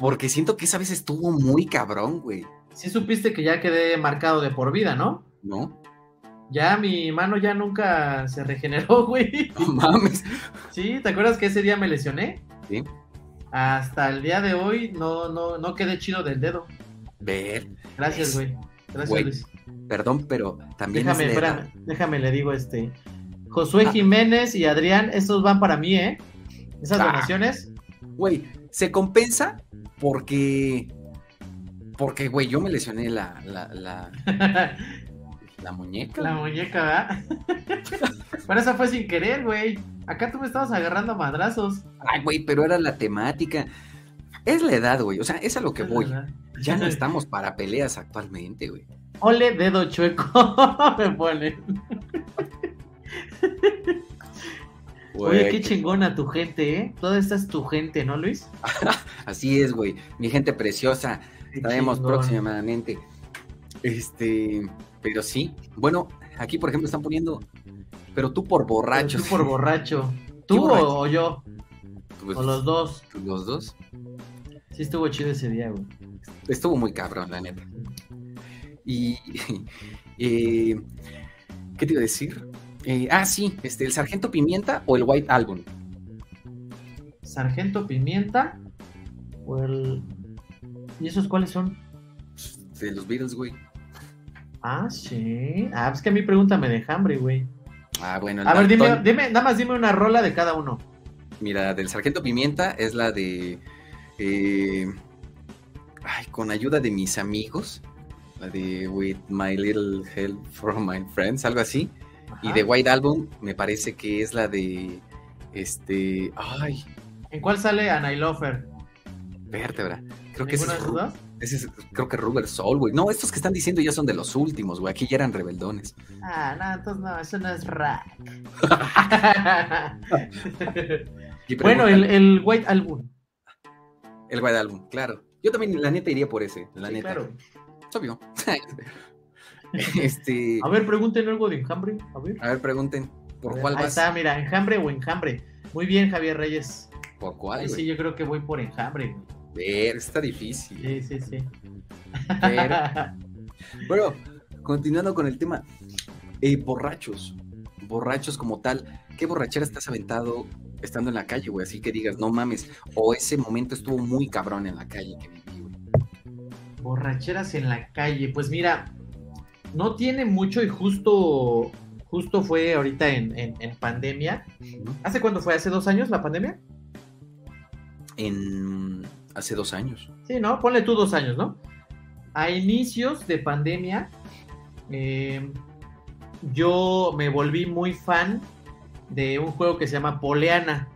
Porque siento que esa vez estuvo muy cabrón, güey. Sí supiste que ya quedé marcado de por vida, ¿no? No. Ya mi mano ya nunca se regeneró, güey. No mames. Sí, ¿te acuerdas que ese día me lesioné? Sí. Hasta el día de hoy no, no, no quedé chido del dedo. Ver. Gracias, güey. Gracias, Güey, Luis. Perdón, pero también Déjame, es espérame, déjame, le digo este. Josué Jiménez y Adrián, estos van para mí, ¿eh? Esas Ah. donaciones. Güey, se compensa porque. Porque, güey, yo me lesioné la, la, la, la muñeca. La muñeca, ¿verdad? Pero esa fue sin querer, güey. Acá tú me estabas agarrando a madrazos. Ay, güey, pero era la temática. Es la edad, güey. O sea, es a lo que voy. Ya no estamos para peleas actualmente, güey. Ole, dedo chueco. me Oye, qué chingona tu gente, ¿eh? Toda esta es tu gente, ¿no, Luis? Así es, güey. Mi gente preciosa. Estaremos próximamente. Este. Pero sí. Bueno, aquí, por ejemplo, están poniendo. Pero tú por borracho. Tú por borracho. ¿Qué ¿Tú borracho? o yo? Pues, O los dos. Los dos. Sí estuvo chido ese día, güey. Estuvo muy cabrón, la neta. Y. eh, ¿Qué te iba a decir? Eh, ah, sí, este, el Sargento Pimienta o el White Album. Sargento Pimienta o el... ¿Y esos cuáles son? De los Beatles, güey. Ah, sí. Ah, pues que a mí pregúntame de hambre, güey. Ah, bueno. el A ver, dime, dime, nada más dime una rola de cada uno. Mira, del Sargento Pimienta es la de. eh, ay, con ayuda de mis amigos. La de With My Little Help from My Friends, algo así. Y de White Album me parece que es la de. Este. Ay, ¿En cuál sale Anailofer? vértebra. Creo que ese ¿Ninguna es, Ru- ese es- creo que Rubber Soul, güey. No, estos que están diciendo ya son de los últimos, güey. Aquí ya eran rebeldones. Ah, no, entonces no, eso no es rock. Y bueno, el White Album. el White Album, claro. Yo también, la neta, iría por ese. La Sí, neta. claro. Es obvio. este. A ver, pregunten algo de enjambre. A ver. A ver, pregunten. ¿Por cuál Ahí vas? está, mira, enjambre o enjambre. Muy bien, Javier Reyes. ¿Por cuál, sí, yo creo que voy por enjambre. Ver, está difícil. Sí, sí, sí. Pero- Bueno, continuando con el tema. eh, borrachos. Borrachos como tal. ¿Qué borrachera estás aventado estando en la calle, güey? Así que digas, no mames. O ese momento estuvo muy cabrón en la calle que viví, güey. Borracheras en la calle. Pues mira, no tiene mucho y justo, justo fue ahorita en, en- en pandemia. ¿Hace cuándo fue? ¿Hace dos años la pandemia? En hace dos años. Sí, ¿no? Ponle tú dos años, ¿no? A inicios de pandemia, eh, yo me volví muy fan de un juego que se llama Poleana,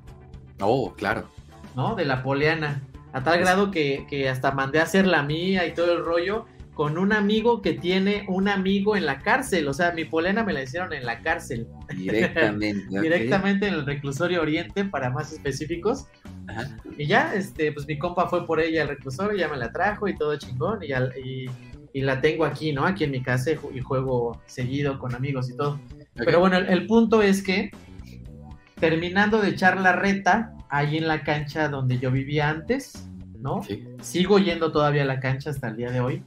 Oh, claro. ¿no? De la Poleana. A tal grado que, que hasta mandé a hacer la mía y todo el rollo con un amigo que tiene un amigo en la cárcel. O sea, mi Poleana me la hicieron en la cárcel. Directamente. ok. Directamente en el reclusorio Oriente, para más específicos. Ajá. Y ya, este, pues mi compa fue por ella al reclusorio, ya me la trajo y todo chingón, y, ya- y, y la tengo aquí, ¿no? Aquí en mi casa y juego seguido con amigos y todo. Pero bueno, el, el punto es que terminando de echar la reta, ahí en la cancha donde yo vivía antes, ¿no? Sí. Sigo yendo todavía a la cancha hasta el día de hoy.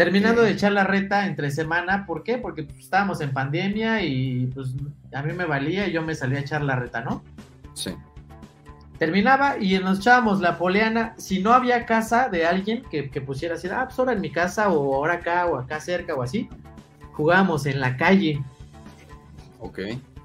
Terminando de echar la reta entre semana, ¿por qué? Porque pues, estábamos en pandemia y pues a mí me valía y yo me salía a echar la reta, ¿no? Sí. Terminaba y nos echábamos la poleana. Si no había casa de alguien que, que pusiera así, ah, pues ahora en mi casa o ahora acá o acá cerca o así, jugábamos en la calle. Ok.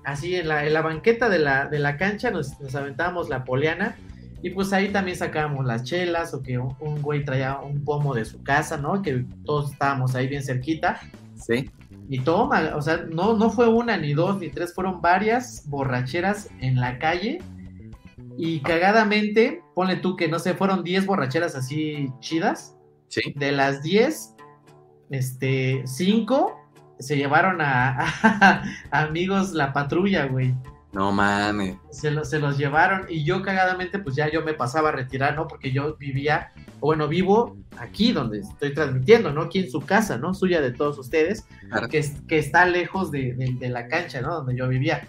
Así en la, en la banqueta de la, de la cancha nos, nos aventábamos la poleana y pues ahí también sacábamos las chelas o que un, un güey traía un pomo de su casa, ¿no? Que todos estábamos ahí bien cerquita. Sí. Y toma, o sea, no, no fue una, ni dos, ni tres, fueron varias borracheras en la calle. Y cagadamente, ponle tú que no sé, fueron 10 borracheras así chidas. Sí. De las 10, este, 5 se llevaron a, a amigos la patrulla, güey. No mames. Se, los- se los llevaron y yo cagadamente pues ya yo me pasaba a retirar, ¿no? Porque yo vivía, o bueno, vivo aquí donde estoy transmitiendo, ¿no? Aquí en su casa, ¿no? Suya de todos ustedes, Claro. que, que está lejos de, de- de la cancha, ¿no? Donde yo vivía.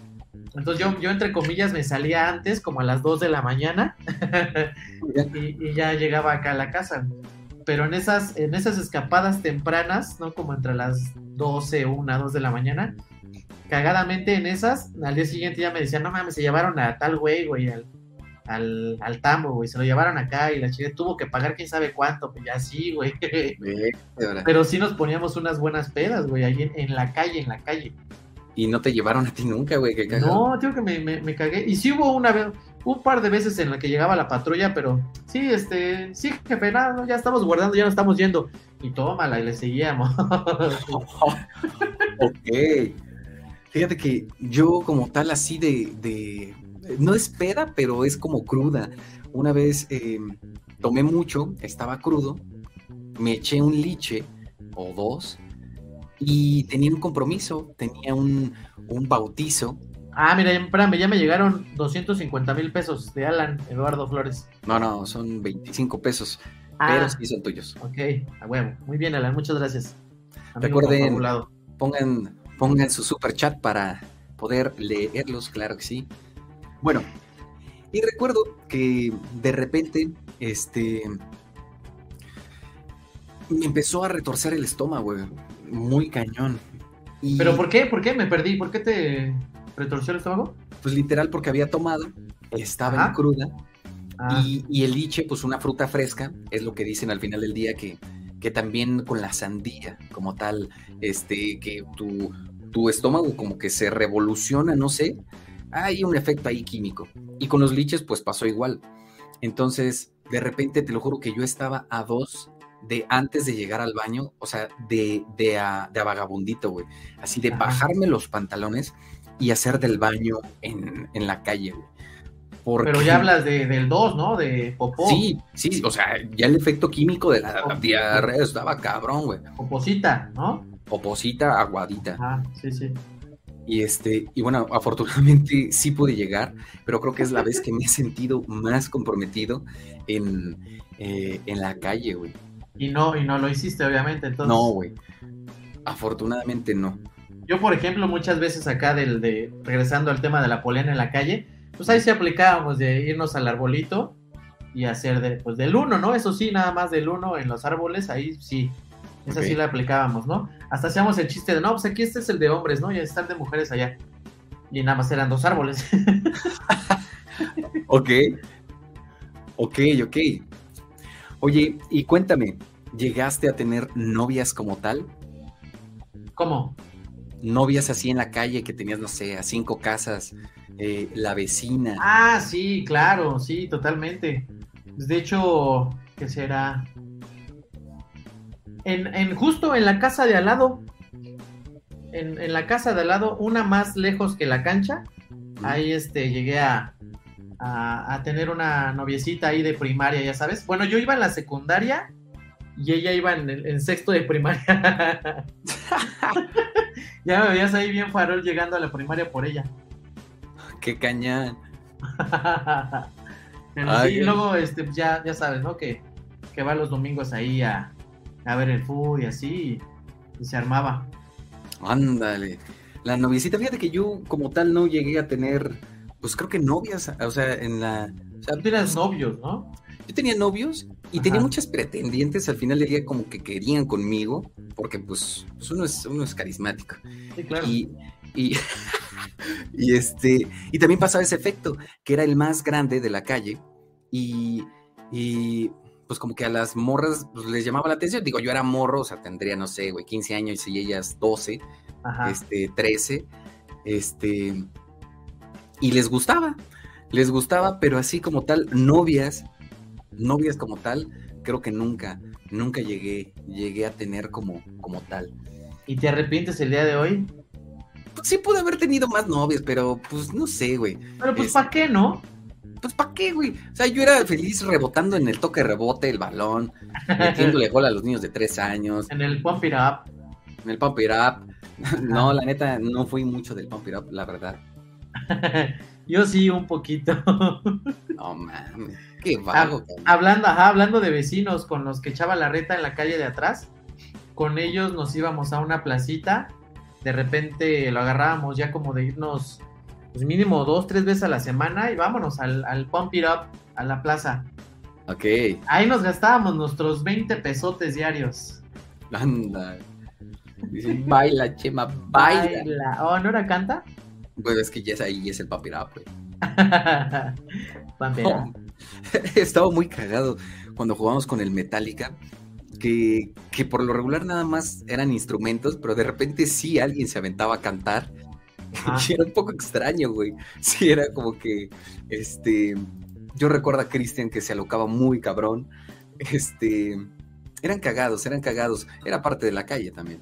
Entonces yo, yo entre comillas me salía antes, como a las 2 de la mañana, y, y ya llegaba acá a la casa. Pero en esas, en esas escapadas tempranas, ¿no? Como entre las 12, 1, 2 de la mañana, cagadamente en esas, al día siguiente ya me decían, no mames, se llevaron a tal güey, güey, al, al, al tambo, güey, se lo llevaron acá y la chica tuvo que pagar quién sabe cuánto, pues ya sí, güey. Pero sí nos poníamos unas buenas pedas, güey, ahí en, en la calle, en la calle. Y no te llevaron a ti nunca, güey. Cagado. No, tío, que me, me, me cagué. Y sí hubo una vez, un par de veces en la que llegaba la patrulla, pero sí, este, sí, jefe, nada, no, ya estamos guardando, ya nos estamos yendo. Y tómala, y le seguíamos. Ok. Fíjate que yo como tal así de, de- no es peda, pero es como cruda. Una vez eh, tomé mucho, estaba crudo, me eché un liche o dos y tenía un compromiso, tenía un, un bautizo. ah, mira, espérame, ya me llegaron 250 mil pesos de Alan Eduardo Flores. No, no, son 25 pesos, Ah, pero sí son tuyos. ok, a huevo. Muy bien, Alan, muchas gracias. Amigo Recuerden, pongan, pongan su super chat para poder leerlos, claro que sí. Bueno, y recuerdo que de repente, este, me empezó a retorcer el estómago, muy cañón. Y, ¿Pero por qué? ¿Por qué? Me perdí. ¿Por qué te retorció el estómago? Pues literal porque había tomado, estaba en cruda, Ah, y, y el liche, pues una fruta fresca, es lo que dicen al final del día que, que también con la sandía, como tal, este, que tu, tu estómago como que se revoluciona, no sé, hay un efecto ahí químico. Y con los liches, pues pasó igual. Entonces, de repente, te lo juro que yo estaba a dos de antes de llegar al baño, o sea, de, de, a, de a vagabundito, güey. Así de bajarme los pantalones y hacer del baño en, en la calle, güey. Pero ya hablas de, del 2, ¿no? De popó. Sí, sí, o sea, ya el efecto químico de la diarrea estaba cabrón, güey. Poposita, ¿no? Poposita aguadita. Ah, sí, sí. Y este, y bueno, afortunadamente sí pude llegar, pero creo que es la vez que me he sentido más comprometido en, eh, en la calle, güey. Y no, y no lo hiciste, obviamente. Entonces, No, güey. Afortunadamente no. Yo, por ejemplo, muchas veces acá del de regresando al tema de la polena en la calle, pues ahí sí aplicábamos de irnos al arbolito y hacer de, pues del uno, ¿no? Eso sí, nada más del uno en los árboles, ahí sí. Esa Ok. sí la aplicábamos, ¿no? Hasta hacíamos el chiste de, no, pues aquí este es el de hombres, ¿no? Y está el de mujeres allá. Y nada más eran dos árboles. Ok. Ok, ok. Oye, y cuéntame, ¿llegaste a tener novias como tal? ¿Cómo? novias así en la calle que tenías, no sé, a cinco casas, eh, la vecina. Ah, sí, claro, sí, totalmente. Pues, De hecho, ¿qué será? En, en justo en la casa de al lado, en, en la casa de al lado, una más lejos que la cancha, ahí este, llegué a, a, a tener una noviecita ahí de primaria, ya sabes. Bueno, yo iba en la secundaria y ella iba en, en sexto de primaria. ya me veías ahí bien farol llegando a la primaria por ella. Qué cañán. Pero Ay, sí, ay. luego este, pues, ya, ya sabes, ¿no? Que, que va los domingos ahí a, a ver el fútbol y así, y, y se armaba. Ándale. La noviecita, fíjate que yo como tal no llegué a tener, pues creo que novias, o sea, en la... o sea, Tú tenías novios, ¿no? Yo tenía novios y Ajá. tenía muchas pretendientes, al final del día como que querían conmigo, porque pues, pues uno, es, uno es carismático. Sí, claro. Y, y, y este, y también pasaba ese efecto, que era el más grande de la calle, y, y pues como que a las morras pues, les llamaba la atención. Digo, yo era morro, o sea, tendría, no sé, güey, 15 años y ellas 12, Ajá. este, 13, este, y les gustaba, les gustaba, pero así como tal, novias, novias como tal, creo que nunca, nunca llegué, llegué a tener como, como tal. ¿Y te arrepientes el día de hoy? Sí pude haber tenido más novias, pero pues no sé, güey. Pero pues, Es- ¿para qué, no? Pues ¿para qué, güey? O sea, yo era feliz rebotando en el toque rebote, el balón, metiéndole gol a los niños de tres años, En el Pump It Up. en el pump it up. No, la neta, no fui mucho del pump it up, la verdad. Yo sí, un poquito. No mames, qué vago, hablando, ajá, hablando de vecinos con los que echaba la reta en la calle de atrás, con ellos nos íbamos a una placita, de repente lo agarrábamos ya como de irnos, pues mínimo dos, tres veces a la semana y vámonos al, al Pump It Up, a la plaza. Ok, Ahí nos gastábamos nuestros 20 pesotes diarios. anda. Dice, baila, Chema, baila. Oh, ¿no era canta? Pues es que ya es ahí, es el pump it up, güey. Pump It Up. No, Estaba muy cagado cuando jugábamos con el Metallica, que, que por lo regular nada más eran instrumentos, pero de repente sí alguien se aventaba a cantar. Y era un poco extraño, güey. Sí, era como que, este, yo recuerdo a Cristian que se alocaba muy cabrón. Este, eran cagados, eran cagados. Era parte de la calle también.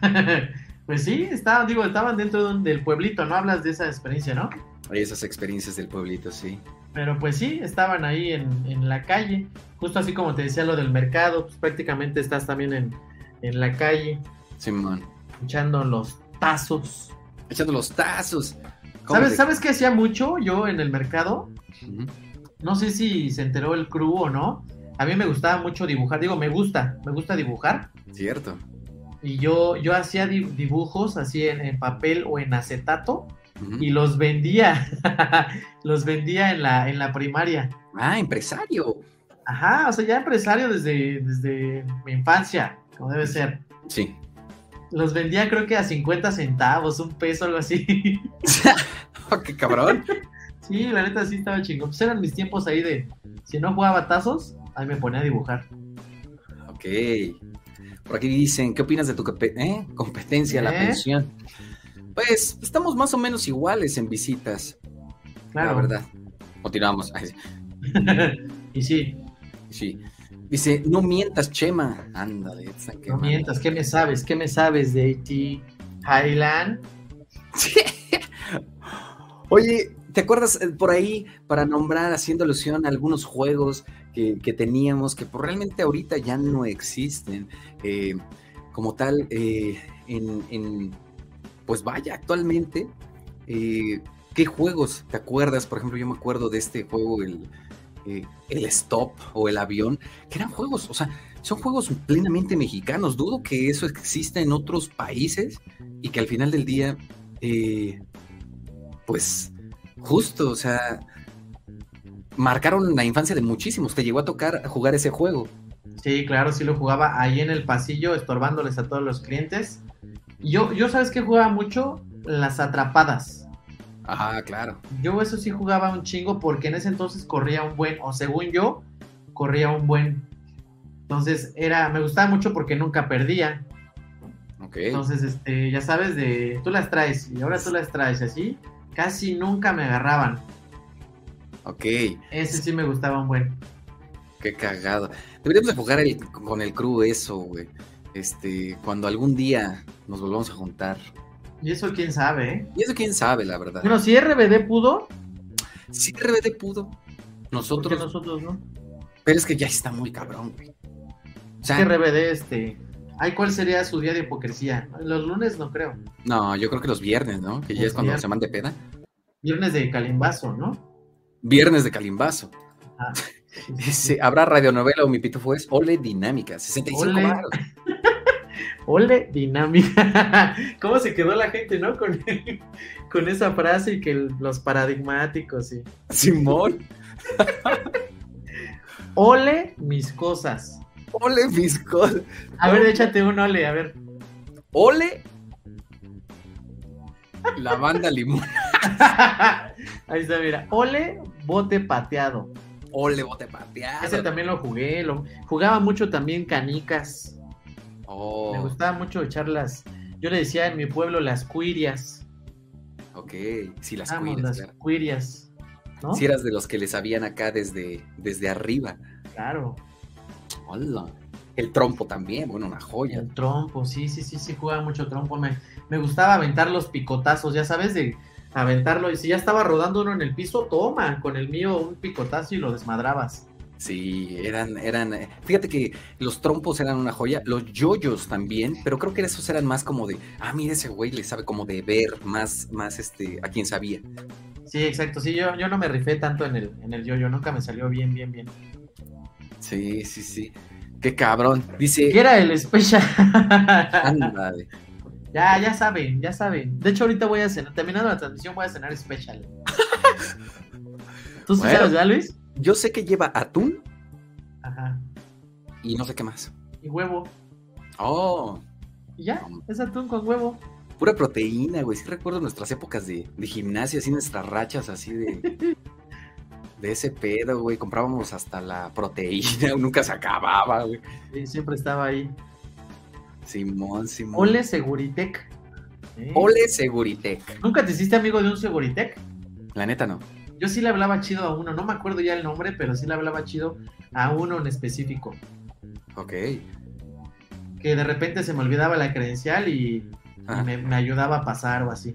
Pues sí, estaban, digo, estaban dentro del pueblito, ¿no? Hablas de esa experiencia, ¿no? Hay esas experiencias del pueblito, sí. Pero pues sí, estaban ahí en, en la calle. Justo así como te decía lo del mercado, pues prácticamente estás también en, en la calle, Simón. echando los tazos. Echando los tazos. ¿Cómo ¿Sabes, te- ¿Sabes qué hacía mucho yo en el mercado? No sé si se enteró el crew o no. A mí me gustaba mucho dibujar. Digo, me gusta, me gusta dibujar. Cierto. Y yo, yo hacía di- dibujos así en, en papel o en acetato Y los vendía. los vendía en la, en la primaria. Ah, empresario. Ajá, o sea, ya empresario desde, desde mi infancia, como debe ser. Sí. Los vendía creo que a 50 centavos, un peso, algo así. Oh, qué cabrón. sí, la neta sí estaba chingón. Pues eran mis tiempos ahí de, si no jugaba tazos, ahí me ponía a dibujar. ok. Por aquí dicen, ¿qué opinas de tu eh? competencia, la ¿Eh? pensión? Pues estamos más o menos iguales en visitas, Claro. la verdad. Continuamos. Y sí, sí. Dice, no mientas, Chema. Ándale, están no mientas, ¿qué me sabes? ¿Qué me sabes de AT Highland? Sí. Oye, ¿te acuerdas eh, por ahí para nombrar, haciendo alusión a algunos juegos que, que teníamos que pues, realmente ahorita ya no existen? eh, como tal, eh, en, en, pues vaya, actualmente, eh, ¿qué juegos te acuerdas? Por ejemplo, yo me acuerdo de este juego, el, eh, el Stop o el Avión, que eran juegos, o sea, son juegos plenamente mexicanos. Dudo que eso exista en otros países y que al final del día eh, pues justo, o sea, marcaron la infancia de muchísimos. Te llegó a tocar jugar ese juego. Sí, claro, sí lo jugaba ahí en el pasillo, estorbándoles a todos los clientes. Yo, yo sabes que jugaba mucho las atrapadas. Ajá, claro. Yo eso sí jugaba un chingo porque en ese entonces corría un buen, o según yo, corría un buen. Entonces era, me gustaba mucho porque nunca perdía. Ok. Entonces, este, ya sabes, de tú las traes y ahora tú las traes, así. Casi nunca me agarraban. Ok. Ese sí me gustaba un buen. Qué cagado. Deberíamos de jugar el- con el crew eso, güey. Este, cuando algún día nos volvamos a juntar. Y eso quién sabe, ¿eh? Y eso quién sabe, la verdad. Bueno, si RBD pudo, Sí, RBD pudo. ¿por qué Nosotros. nosotros no? Pero es que ya está muy cabrón, güey. O sea, ¿Qué RBD, este? Ay, ¿cuál sería su día de hipocresía? Los lunes no creo. no, yo creo que los viernes, ¿no? Que ya es cuando se mande peda. Viernes de Calimbazo, ¿no? Viernes de Calimbazo. Ah. Dice, ¿habrá radionovela o mi pitufo es? Ole Dinámica, 65 Ole. Ole, dinámica. ¿Cómo se quedó la gente, no? Con, con esa frase y que el- los paradigmáticos y. Simón. Ole, mis cosas. Ole mis cosas. A ver, échate un ole, a ver. Ole. La banda limón. Ahí está, mira. Ole, bote pateado. Ole, bote pateado. Ese también lo jugué. Lo, jugaba mucho también canicas. Oh, Me gustaba mucho echarlas. Yo le decía en mi pueblo las cuirias. ok. Sí, las Vamos, cuidas, las claro. cuirias. ¿No? Si eras de los que le sabían acá desde, desde arriba. Claro. Hola. El trompo también, bueno, una joya. El trompo, sí, sí, sí, sí, jugaba mucho trompo. Me, me gustaba aventar los picotazos, ya sabes, de aventarlo. Y si ya estaba rodando uno en el piso, toma, con el mío un picotazo y lo desmadrabas. Sí, eran, eran. eh, Fíjate que los trompos eran una joya, los yoyos también, pero creo que esos eran más como de, ah, mira ese güey le sabe como de ver, más, más este, a quien sabía. Sí, exacto. Sí, yo, yo no me rifé tanto en el, en el yo-yo, nunca me salió bien, bien, bien. Sí, sí, sí. Qué cabrón. Dice, ¿Qué era el special? ándale. ya, ya saben, ya saben. De hecho, ahorita voy a cenar, terminando la transmisión, voy a cenar special. ¿Tú sí Bueno. sabes, verdad, Luis? Yo sé que lleva atún Ajá. y no sé qué más. Y huevo. Oh, Y ya, es atún con huevo. pura proteína, güey. Sí recuerdo nuestras épocas de, de gimnasia, así nuestras rachas así de... De ese pedo, güey. Comprábamos hasta la proteína, nunca se acababa, güey. Sí, siempre estaba ahí. Simón, Simón. Ole Seguritec. ¿Eh? Ole Seguritec. ¿Nunca te hiciste amigo de un Seguritec? La neta no. Yo sí le hablaba chido a uno, no me acuerdo ya el nombre, pero sí le hablaba chido a uno en específico. Ok. Que de repente se me olvidaba la credencial y, y Ajá. me, me ayudaba a pasar o así.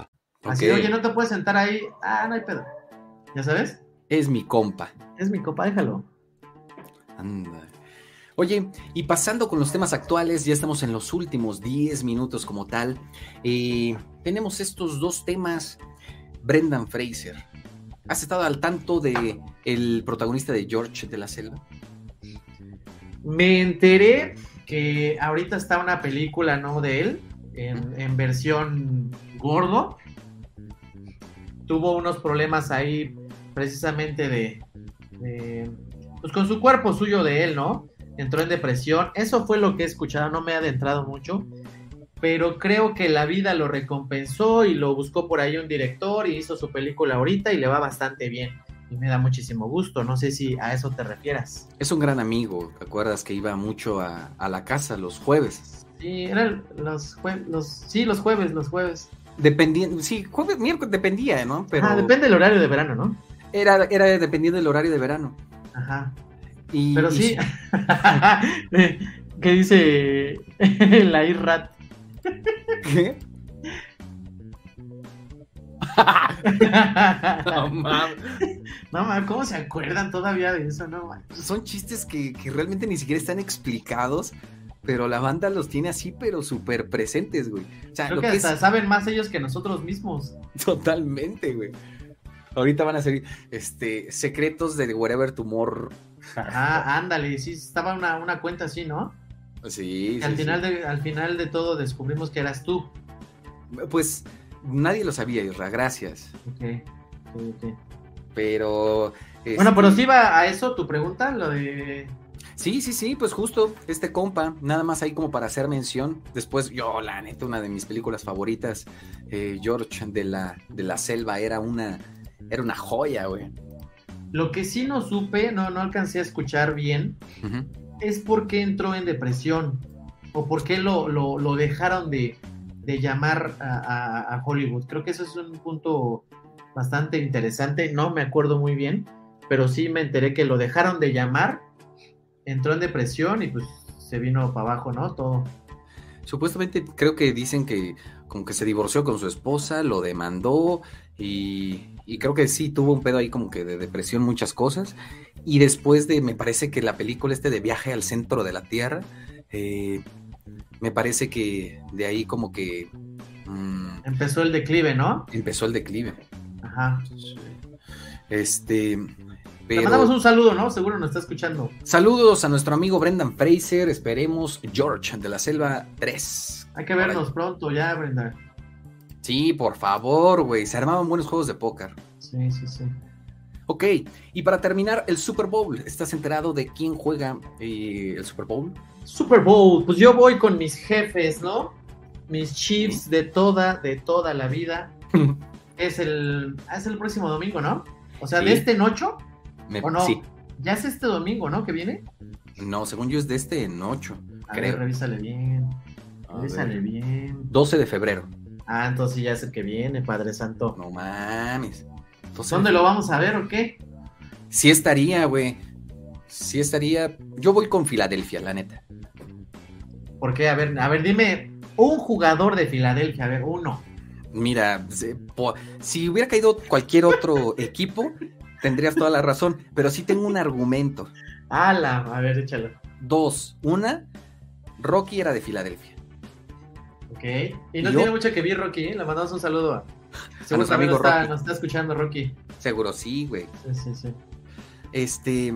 Así, oye, no te puedes sentar ahí. Ah, no hay pedo. ¿Ya sabes? Es mi compa. Es mi copa, déjalo. Anda. Oye, y pasando con los temas actuales, ya estamos en los últimos 10 minutos como tal. eh, tenemos estos dos temas. Brendan Fraser. ¿Has estado al tanto de el protagonista de George de la Selva? Me enteré que ahorita está una película, ¿no? De él, en, en versión gordo. Tuvo unos problemas ahí, precisamente de, de- Pues con su cuerpo suyo de él, ¿no? Entró en depresión. Eso fue lo que he escuchado, no me he adentrado mucho. Pero creo que la vida lo recompensó y lo buscó por ahí un director y hizo su película ahorita y le va bastante bien. Y me da muchísimo gusto. No sé si a eso te refieras. Es un gran amigo, ¿te acuerdas que iba mucho a, a la casa los jueves? Sí, eran los jueves, los, sí, los jueves, los jueves. Dependiendo, sí, jueves, miércoles, dependía, ¿no? Pero Ah, depende del horario de verano, ¿no? era, era dependiendo del horario de verano. Ajá. Y, Pero y sí, ¿qué dice la IRAT? ¿Qué? No mames. No, mames, ¿cómo se acuerdan todavía de eso? No, mames. Son chistes que, que realmente ni siquiera están explicados, pero la banda los tiene así, pero súper presentes, güey. O sea, Creo lo que que hasta es saben más ellos que nosotros mismos. totalmente, güey. Ahorita van a ser este, secretos de Wherever Tumor. Ah, ándale, sí, estaba una, una cuenta así, ¿no? Sí, Y al, sí, final de, al final de todo descubrimos que eras tú. sí. Pues nadie lo sabía, Isra, gracias. Ok, ok, ok. Pero. Bueno, pero este, sí va a eso tu pregunta, lo de... Sí, sí, sí, pues justo este compa, nada más ahí como para hacer mención. Después, yo, la neta, una de mis películas favoritas, eh, George de la, de la Selva, era una, era una joya, güey. Lo que sí no supe, no, no alcancé a escuchar bien, es por qué entró en depresión o por qué lo, lo, lo dejaron de, de llamar a, a- a Hollywood. Creo que eso es un punto bastante interesante, no me acuerdo muy bien, pero sí me enteré que lo dejaron de llamar, entró en depresión y pues se vino para abajo, ¿no? Todo. Supuestamente creo que dicen que como que se divorció con su esposa, lo demandó y, y creo que sí tuvo un pedo ahí como que de depresión, muchas cosas. Y después de, me parece que la película este de viaje al centro de la Tierra, eh, me parece que de ahí como que mm, Empezó el declive, ¿no? empezó el declive. Ajá. Este, Le mandamos un saludo, ¿no? Seguro nos está escuchando. saludos a nuestro amigo Brendan Fraser, esperemos George de la Selva 3. Hay que vernos pronto ya, Brenda. Sí, por favor, güey, se armaban buenos juegos de póker. Sí, sí, sí. Ok, y para terminar, el Super Bowl. ¿Estás enterado de quién juega eh, el Super Bowl? Super Bowl, pues yo voy con mis jefes, ¿no? Mis Chiefs de toda, de toda la vida. Es el, es el próximo domingo, ¿no? O sea, de este en ocho, Me- ¿o no? Sí. Ya es este domingo, ¿no? Que viene. No, según yo es de este en 8, A creo. ver, revísale bien. A Revísale ver. bien. 12 de febrero. Ah, entonces ya es el que viene, Padre Santo. No mames. 12 de ¿Dónde lo vamos a ver o qué? Sí estaría, güey. Sí estaría. Yo voy con Filadelfia, la neta. ¿Por qué? A ver, a ver, dime un jugador de Filadelfia, a ver, uno. Mira, si hubiera caído cualquier otro equipo, tendrías toda la razón. Pero sí tengo un argumento. Ala, a ver, échalo. Dos. Una, Rocky era de Filadelfia. Ok. Y no Yo- tiene mucho que ver, Rocky, ¿eh? Le mandamos un saludo a. Seguro nuestro también amigo está, Rocky. nos está escuchando, Rocky. Seguro sí, güey. Sí, sí, sí. Este.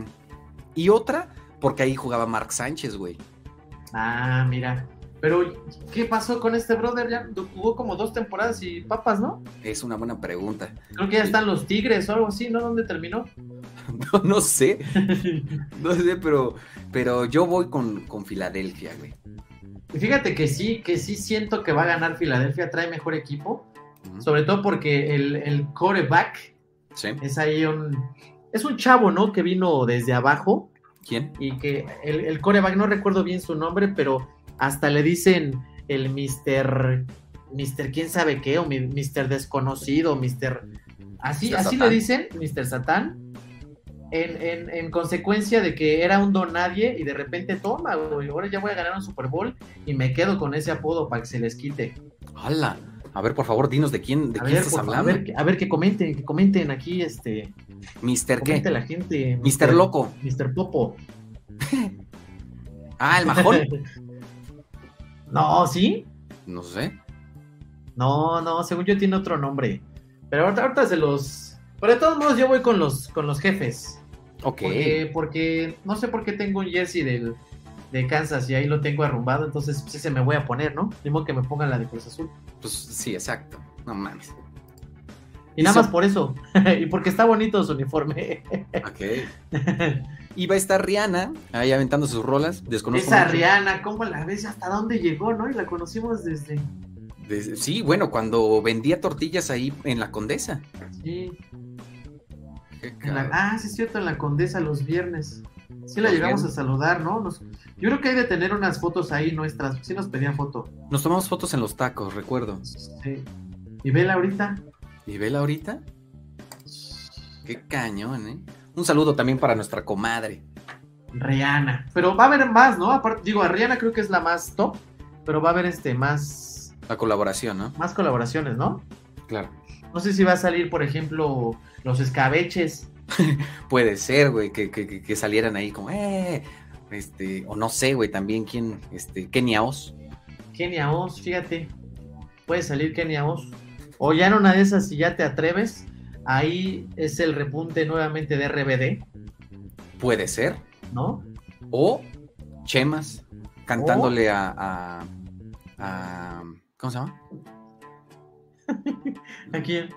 Y otra, porque ahí jugaba Mark Sánchez, güey. Ah, mira. Pero, ¿qué pasó con este brother? Ya jugó como dos temporadas y papas, ¿no? Es una buena pregunta. Creo que ya están los Tigres o algo así, ¿no? ¿Dónde terminó? No, no sé, no sé, pero, pero yo voy con, con Filadelfia, güey. Y fíjate que sí, que sí siento que va a ganar Filadelfia, trae mejor equipo. Sobre todo porque el, el coreback ¿Sí? es ahí un. Es un chavo, ¿no? Que vino desde abajo ¿Quién? y que el, el coreback, no recuerdo bien su nombre, pero hasta le dicen el Mister. Mister quién sabe qué, o mi- Mister desconocido, Mister. Así, Mr. así Satán. le dicen, Mister Satán. En, en- en consecuencia de que era un don nadie y de repente toma, güey, ahora ya voy a ganar un Super Bowl y me quedo con ese apodo para que se les quite. ¡Hala! A ver, por favor, dinos de quién, de A quién ver, estás a ver, a ver que comenten, que comenten aquí, este, ¿Mister comente qué? la gente. Mister Loco. Mister Popo. Ah, el majón. no, ¿sí? no sé. No, no, según yo tiene otro nombre. Pero ahorita, ahorita se los. Pero de todos modos, yo voy con los, con los jefes. Ok. Porque, porque no sé por qué tengo un jersey del, de Kansas y ahí lo tengo arrumbado. Entonces, sí se me voy a poner, ¿no? Mismo que me pongan la de Cruz Azul. Pues sí, exacto. No mames. Y nada más por eso. y porque está bonito su uniforme. Ok. Va a estar Rihanna ahí aventando sus rolas. Desconozco Esa mucho. Rihanna, ¿cómo la ves? ¿Hasta dónde llegó, no? Y la conocimos desde. Des- Sí, bueno, cuando vendía tortillas ahí en la Condesa. Sí, en la- ah, sí, es cierto, en la Condesa, los viernes. Sí la llegamos a saludar, ¿no? Nos- yo creo que hay de tener unas fotos ahí nuestras. Sí nos pedían foto. Nos tomamos fotos en los tacos, recuerdo. Sí. Y vela ahorita. ¿Y vela ahorita? Qué cañón, ¿eh? Un saludo también para nuestra comadre. Rihanna. Pero va a haber más, ¿no? Aparte, digo, a Rihanna creo que es la más top, pero va a haber este más, La colaboración, ¿no? más colaboraciones, ¿no? Claro. No sé si va a salir, por ejemplo, los escabeches. Puede ser, güey, que, que- que- que salieran ahí como, eh, este, o no sé, güey, también quién, este, Kenia Oz. Kenia Oz, fíjate. Puede salir Kenia Oz. O ya en una de esas, si ya te atreves, ahí es el repunte nuevamente de RBD, Puede ser. ¿no? O Chemas. cantándole a, a, a- ¿Cómo se llama? ¿A quién?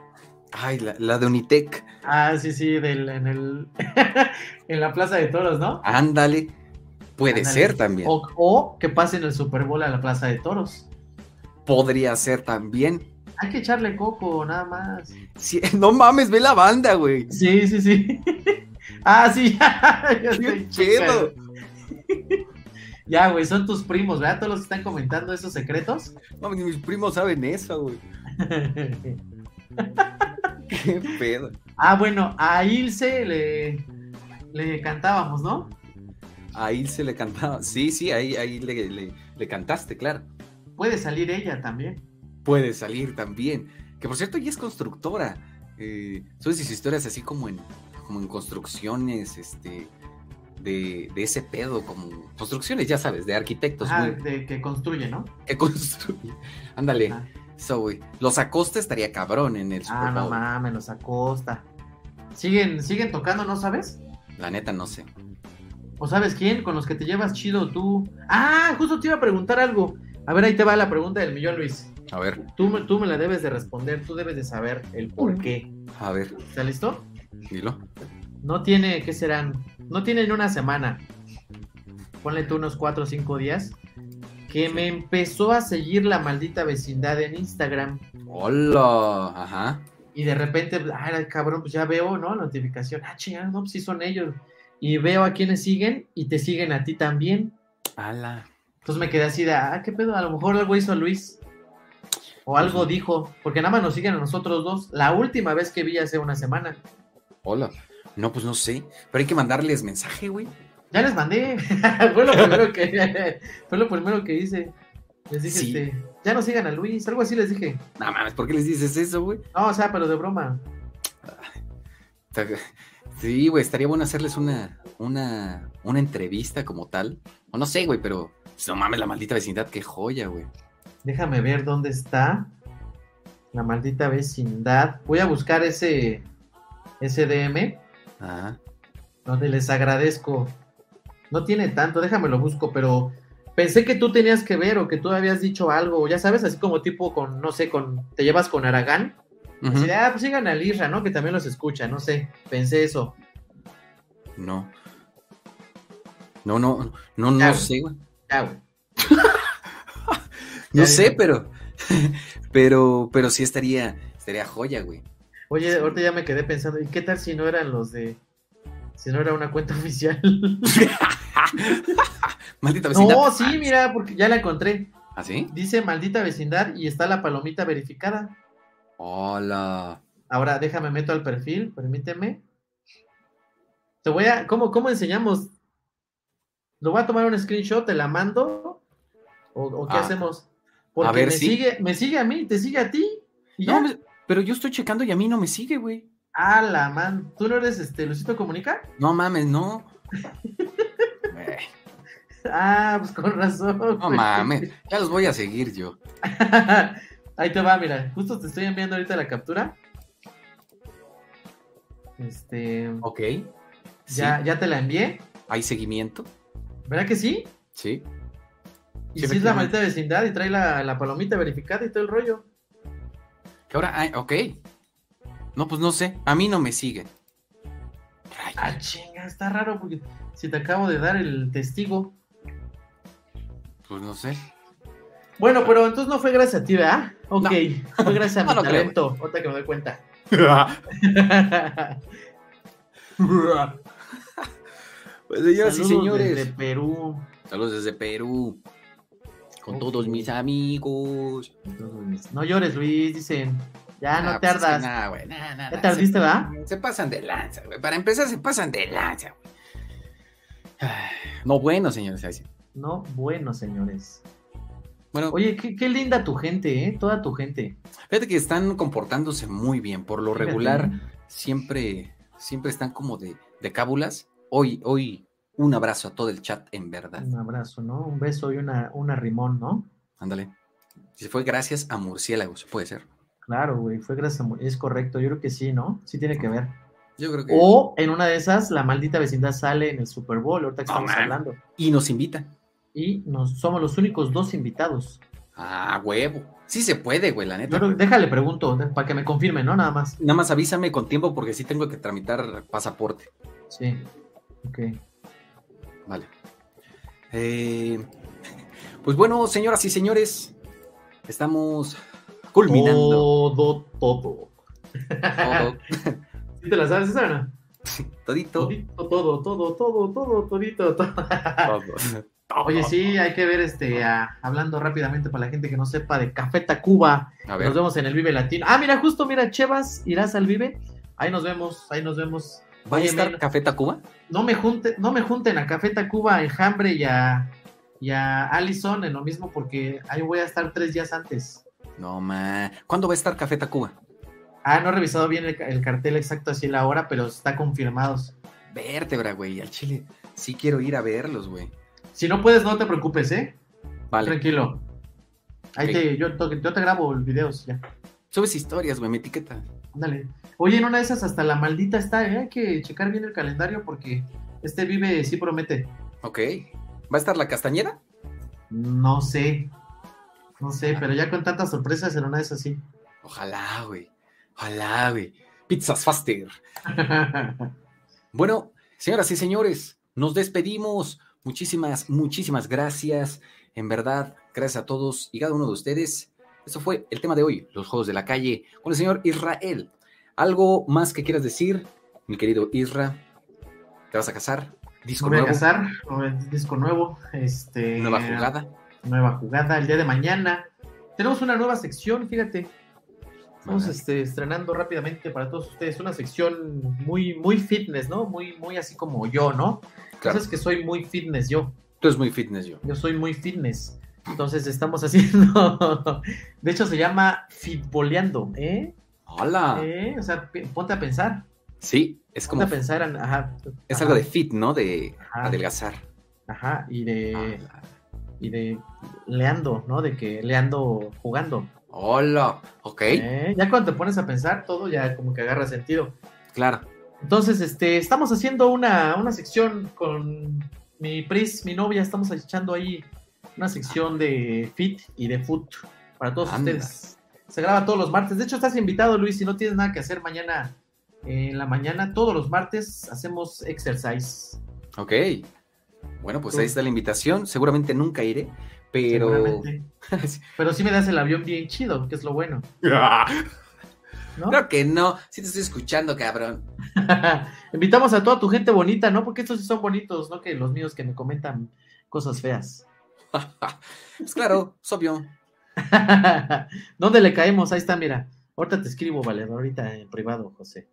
Ay, la, la de Unitec. Ah, sí, sí, del, en el en la Plaza de Toros, ¿no? Ándale. Puede Ándale. ser también. O, o que pasen el Super Bowl a la Plaza de Toros. Podría ser también. Hay que echarle coco, nada más. Sí, no mames, ve la banda, güey. Sí, sí, sí. ah, sí, ya. ya Qué checando. Ya, güey, son tus primos, ¿verdad? Todos los que están comentando esos secretos. No, ni mis primos saben eso, güey. Qué pedo. ah, bueno, a Ilse le, le cantábamos, ¿no? A se le cantaba. Sí, sí, ahí, ahí le, le- le cantaste, claro. Puede salir ella también. Puede salir también. Que por cierto, ella es constructora. Eh, sus historias así como en, como en construcciones, este, de, de ese pedo, como construcciones, ya sabes, de arquitectos. Ah, muy- de que construye, ¿no? que construye. Ándale. Ah. So, güey. Los Acosta estaría cabrón en el Super Ah, no mames, los acosta. Siguen, siguen tocando, ¿no sabes? La neta, no sé. ¿O sabes quién? Con los que te llevas chido tú. Ah, justo te iba a preguntar algo. A ver, ahí te va la pregunta del millón, Luis. A ver, Tú, me- tú me la debes de responder, tú debes de saber el por qué. a ver, ¿Está listo? dilo. No tiene, ¿qué serán? No tiene ni una semana. Ponle tú unos cuatro o cinco días. Que me empezó a seguir la maldita vecindad en Instagram. Hola. Ajá. Y de repente, ah, cabrón, pues ya veo, ¿no? Notificación. Ah, chingada, no, pues sí son ellos. Y veo a quienes siguen y te siguen a ti también. Ala. Entonces me quedé así de, ah, qué pedo, a lo mejor algo hizo Luis. O algo dijo, porque nada más nos siguen a nosotros dos. La última vez que vi hace una semana. Hola. No, pues no sé. Pero hay que mandarles mensaje, güey. Ya les mandé. fue lo primero que fue lo primero que hice. Les dije, Sí. este, ya no sigan a Luis, algo así les dije. No mames, ¿por qué les dices eso, güey? No, o sea, pero de broma. Sí, güey, estaría bueno hacerles una, una, una entrevista como tal. O no sé, güey, pero no mames, la maldita vecindad, qué joya, güey. Déjame ver dónde está la maldita vecindad. Voy a buscar ese ese DM Ajá. donde les agradezco. No tiene tanto, déjame lo busco, pero pensé que tú tenías que ver o que tú habías dicho algo, ya sabes, así como tipo con, no sé, con, te llevas con Aragán. Así de, ah, pues sigan a Lirra, ¿no? Que también los escucha, no sé, pensé eso. No. No, no, no, no Ya, sé, güey. Ya, güey. No Ya, sé, pero, pero, pero sí estaría, estaría joya, güey. Oye, ahorita ya me quedé pensando, ¿y qué tal si no eran los de, si no era una cuenta oficial? Maldita vecindad. no, sí, mira, porque ya la encontré. ¿Ah, sí? Dice maldita vecindad y está la palomita verificada. Hola. Ahora déjame meto al perfil, permíteme. Te voy a, ¿cómo, cómo enseñamos? Lo voy a tomar un screenshot, te la mando. ¿O, o qué Ah, hacemos? Porque ver, me sí. sigue, me sigue a mí, te sigue a ti. Y No, ya. pero yo estoy checando y a mí no me sigue, güey. Ah, la man. ¿Tú no eres este Lucito Comunica? No mames, no. Ah, pues con razón. No güey. mames, ya los voy a seguir yo. Ahí te va, mira. Justo te estoy enviando ahorita la captura. Este. Ok. Sí, Ya, ya te la envié. hay seguimiento. ¿Verdad que sí? Sí. Y Sí, si es la maldita vecindad y trae la, la palomita verificada y todo el rollo. Que ahora, ay, ok. No, pues no sé. A mí no me sigue. Ah, chinga, está raro porque si te acabo de dar el testigo. Pues no sé. Bueno, pero entonces no fue gracias a ti, ¿verdad? Ok, fue gracias a mi no creo, talento. Ahorita que me doy cuenta. Pues señoras y señores. desde Perú. Saludos desde Perú. Con todos mis amigos. No llores, Luis, dicen. Ya no Ah, te pues es que ardas. nah, güey, nah, nah, ¿Ya nah, te ardiste, se- verdad? Se pasan de lanza, güey. Para empezar, se pasan de lanza, güey. No, bueno, señores. así. No, bueno, señores. Bueno, Oye, qué, qué linda tu gente, ¿eh? Toda tu gente. fíjate que están comportándose muy bien. Por lo Fíjate. regular, siempre, siempre están como de, de cábulas. Hoy, hoy, un abrazo a todo el chat, en verdad. Un abrazo, ¿no? Un beso y una, una rimón, ¿no? Ándale. Se fue gracias a murciélagos, puede ser. Claro, güey, fue gracias a... mu- Es correcto, yo creo que sí, ¿no? Sí tiene que ver. Yo creo que. O en una de esas, la maldita vecindad sale en el Super Bowl, ahorita que estamos man. hablando. Y nos invita. y nos somos los únicos dos invitados. Ah, huevo. Sí se puede, güey, la neta. Pero déjale pregunto, para que me confirme, ¿no? Nada más. Nada más avísame con tiempo porque sí tengo que tramitar pasaporte. Sí. Ok. Vale. Eh, pues bueno, señoras y señores, estamos culminando Todo, todo. todo, ¿Sí te la sabes no? todito. Todito, todo, todo, todo, todo, todito, todo. Oye, sí, hay que ver, este, a- hablando rápidamente para la gente que no sepa de Café Tacuba. A ver, Nos vemos en el Vive Latino. Ah, mira, justo, mira, Chevas, irás al Vive. Ahí nos vemos, ahí nos vemos. ¿Va a estar Café Tacuba? no me junten, no me junten a Café Tacuba, a Enjambre y a, y a Allison en lo mismo porque ahí voy a estar tres días antes. No, ma. ¿Cuándo va a estar Café Tacuba? Ah, no he revisado bien el, ca- el cartel exacto así la hora, pero está confirmados. Vértebra, güey, al chile. Sí quiero ir a verlos, güey. Si no puedes, no te preocupes, ¿eh? Vale. Tranquilo. Ahí Ok. te, yo, te grabo videos, ya. Subes historias, güey, me etiqueta. Dale. Oye, en una de esas hasta la maldita está, ¿eh? Hay que checar bien el calendario porque este vive sí promete. Ok. ¿Va a estar la castañera? No sé. No sé, pero ya con tantas sorpresas en una de esas sí. Ojalá, güey. Ojalá, güey. Pizzas Faster. Bueno, señoras y señores, nos despedimos. Muchísimas, muchísimas gracias. En verdad, gracias a todos y cada uno de ustedes. Eso fue el tema de hoy, los juegos de la calle, con el señor Israel. ¿Algo más que quieras decir, mi querido Isra? ¿Te vas a casar? ¿Disco Me voy a casar, disco nuevo, este... ¿Nueva jugada? Nueva jugada, el día de mañana. Tenemos una nueva sección, fíjate. Estamos este, estrenando rápidamente para todos ustedes una sección muy, muy fitness, ¿no? Muy, muy así como yo, ¿no? Claro. Sabes que soy muy fitness yo. Tú eres muy fitness, yo. Yo soy muy fitness. Entonces estamos haciendo. De hecho, se llama fitboleando, ¿eh? ¡Hola! ¿Eh? O sea, ponte a pensar. Sí, es Ponte como. a pensar. en- Ajá. Es ajá, algo de fit, ¿no? De Ajá. adelgazar. Ajá. Y de. Hola. Y de leando, ¿no? De que leando jugando. Hola. Ok, ¿eh? Ya cuando te pones a pensar, todo ya como que agarra sentido. claro. Entonces, este, estamos haciendo una, una sección con mi Pris, mi novia, estamos echando ahí una sección de fit y de foot para todos Anda. ustedes. Se graba todos los martes. De hecho, estás invitado, Luis, si no tienes nada que hacer mañana en la mañana, todos los martes hacemos exercise. Ok. Bueno, pues ahí está la invitación. Seguramente nunca iré, pero. Pero sí me das el avión bien chido, que es lo bueno. ¿no? Creo que no. Sí te estoy escuchando, cabrón. Invitamos a toda tu gente bonita, ¿no? Porque estos sí son bonitos, ¿no? Que los míos que me comentan cosas feas. Pues claro, es obvio. ¿Dónde le caemos? Ahí está, mira. Ahorita te escribo, vale, ahorita en privado, José.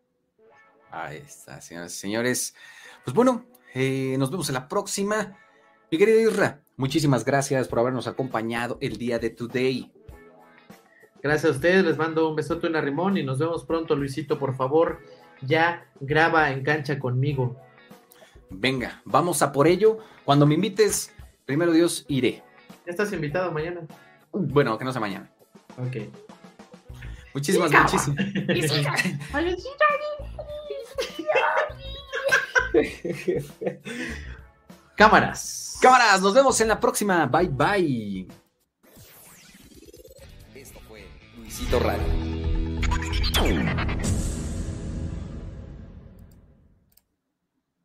Ahí está, señoras y señores. Pues bueno, eh, nos vemos en la próxima. Mi querido Isra, muchísimas gracias por habernos acompañado el día de today. Gracias a ustedes, les mando un besote, una rimón y nos vemos pronto, Luisito, por favor. Ya graba en cancha conmigo. Venga, vamos a por ello. Cuando me invites, primero Dios, iré. Ya estás invitado mañana. Bueno, que no sea mañana. Ok. Muchísimas, muchísimas. Cámaras. Cámaras, nos vemos en la próxima. Bye bye. Esto fue Luisito Radio.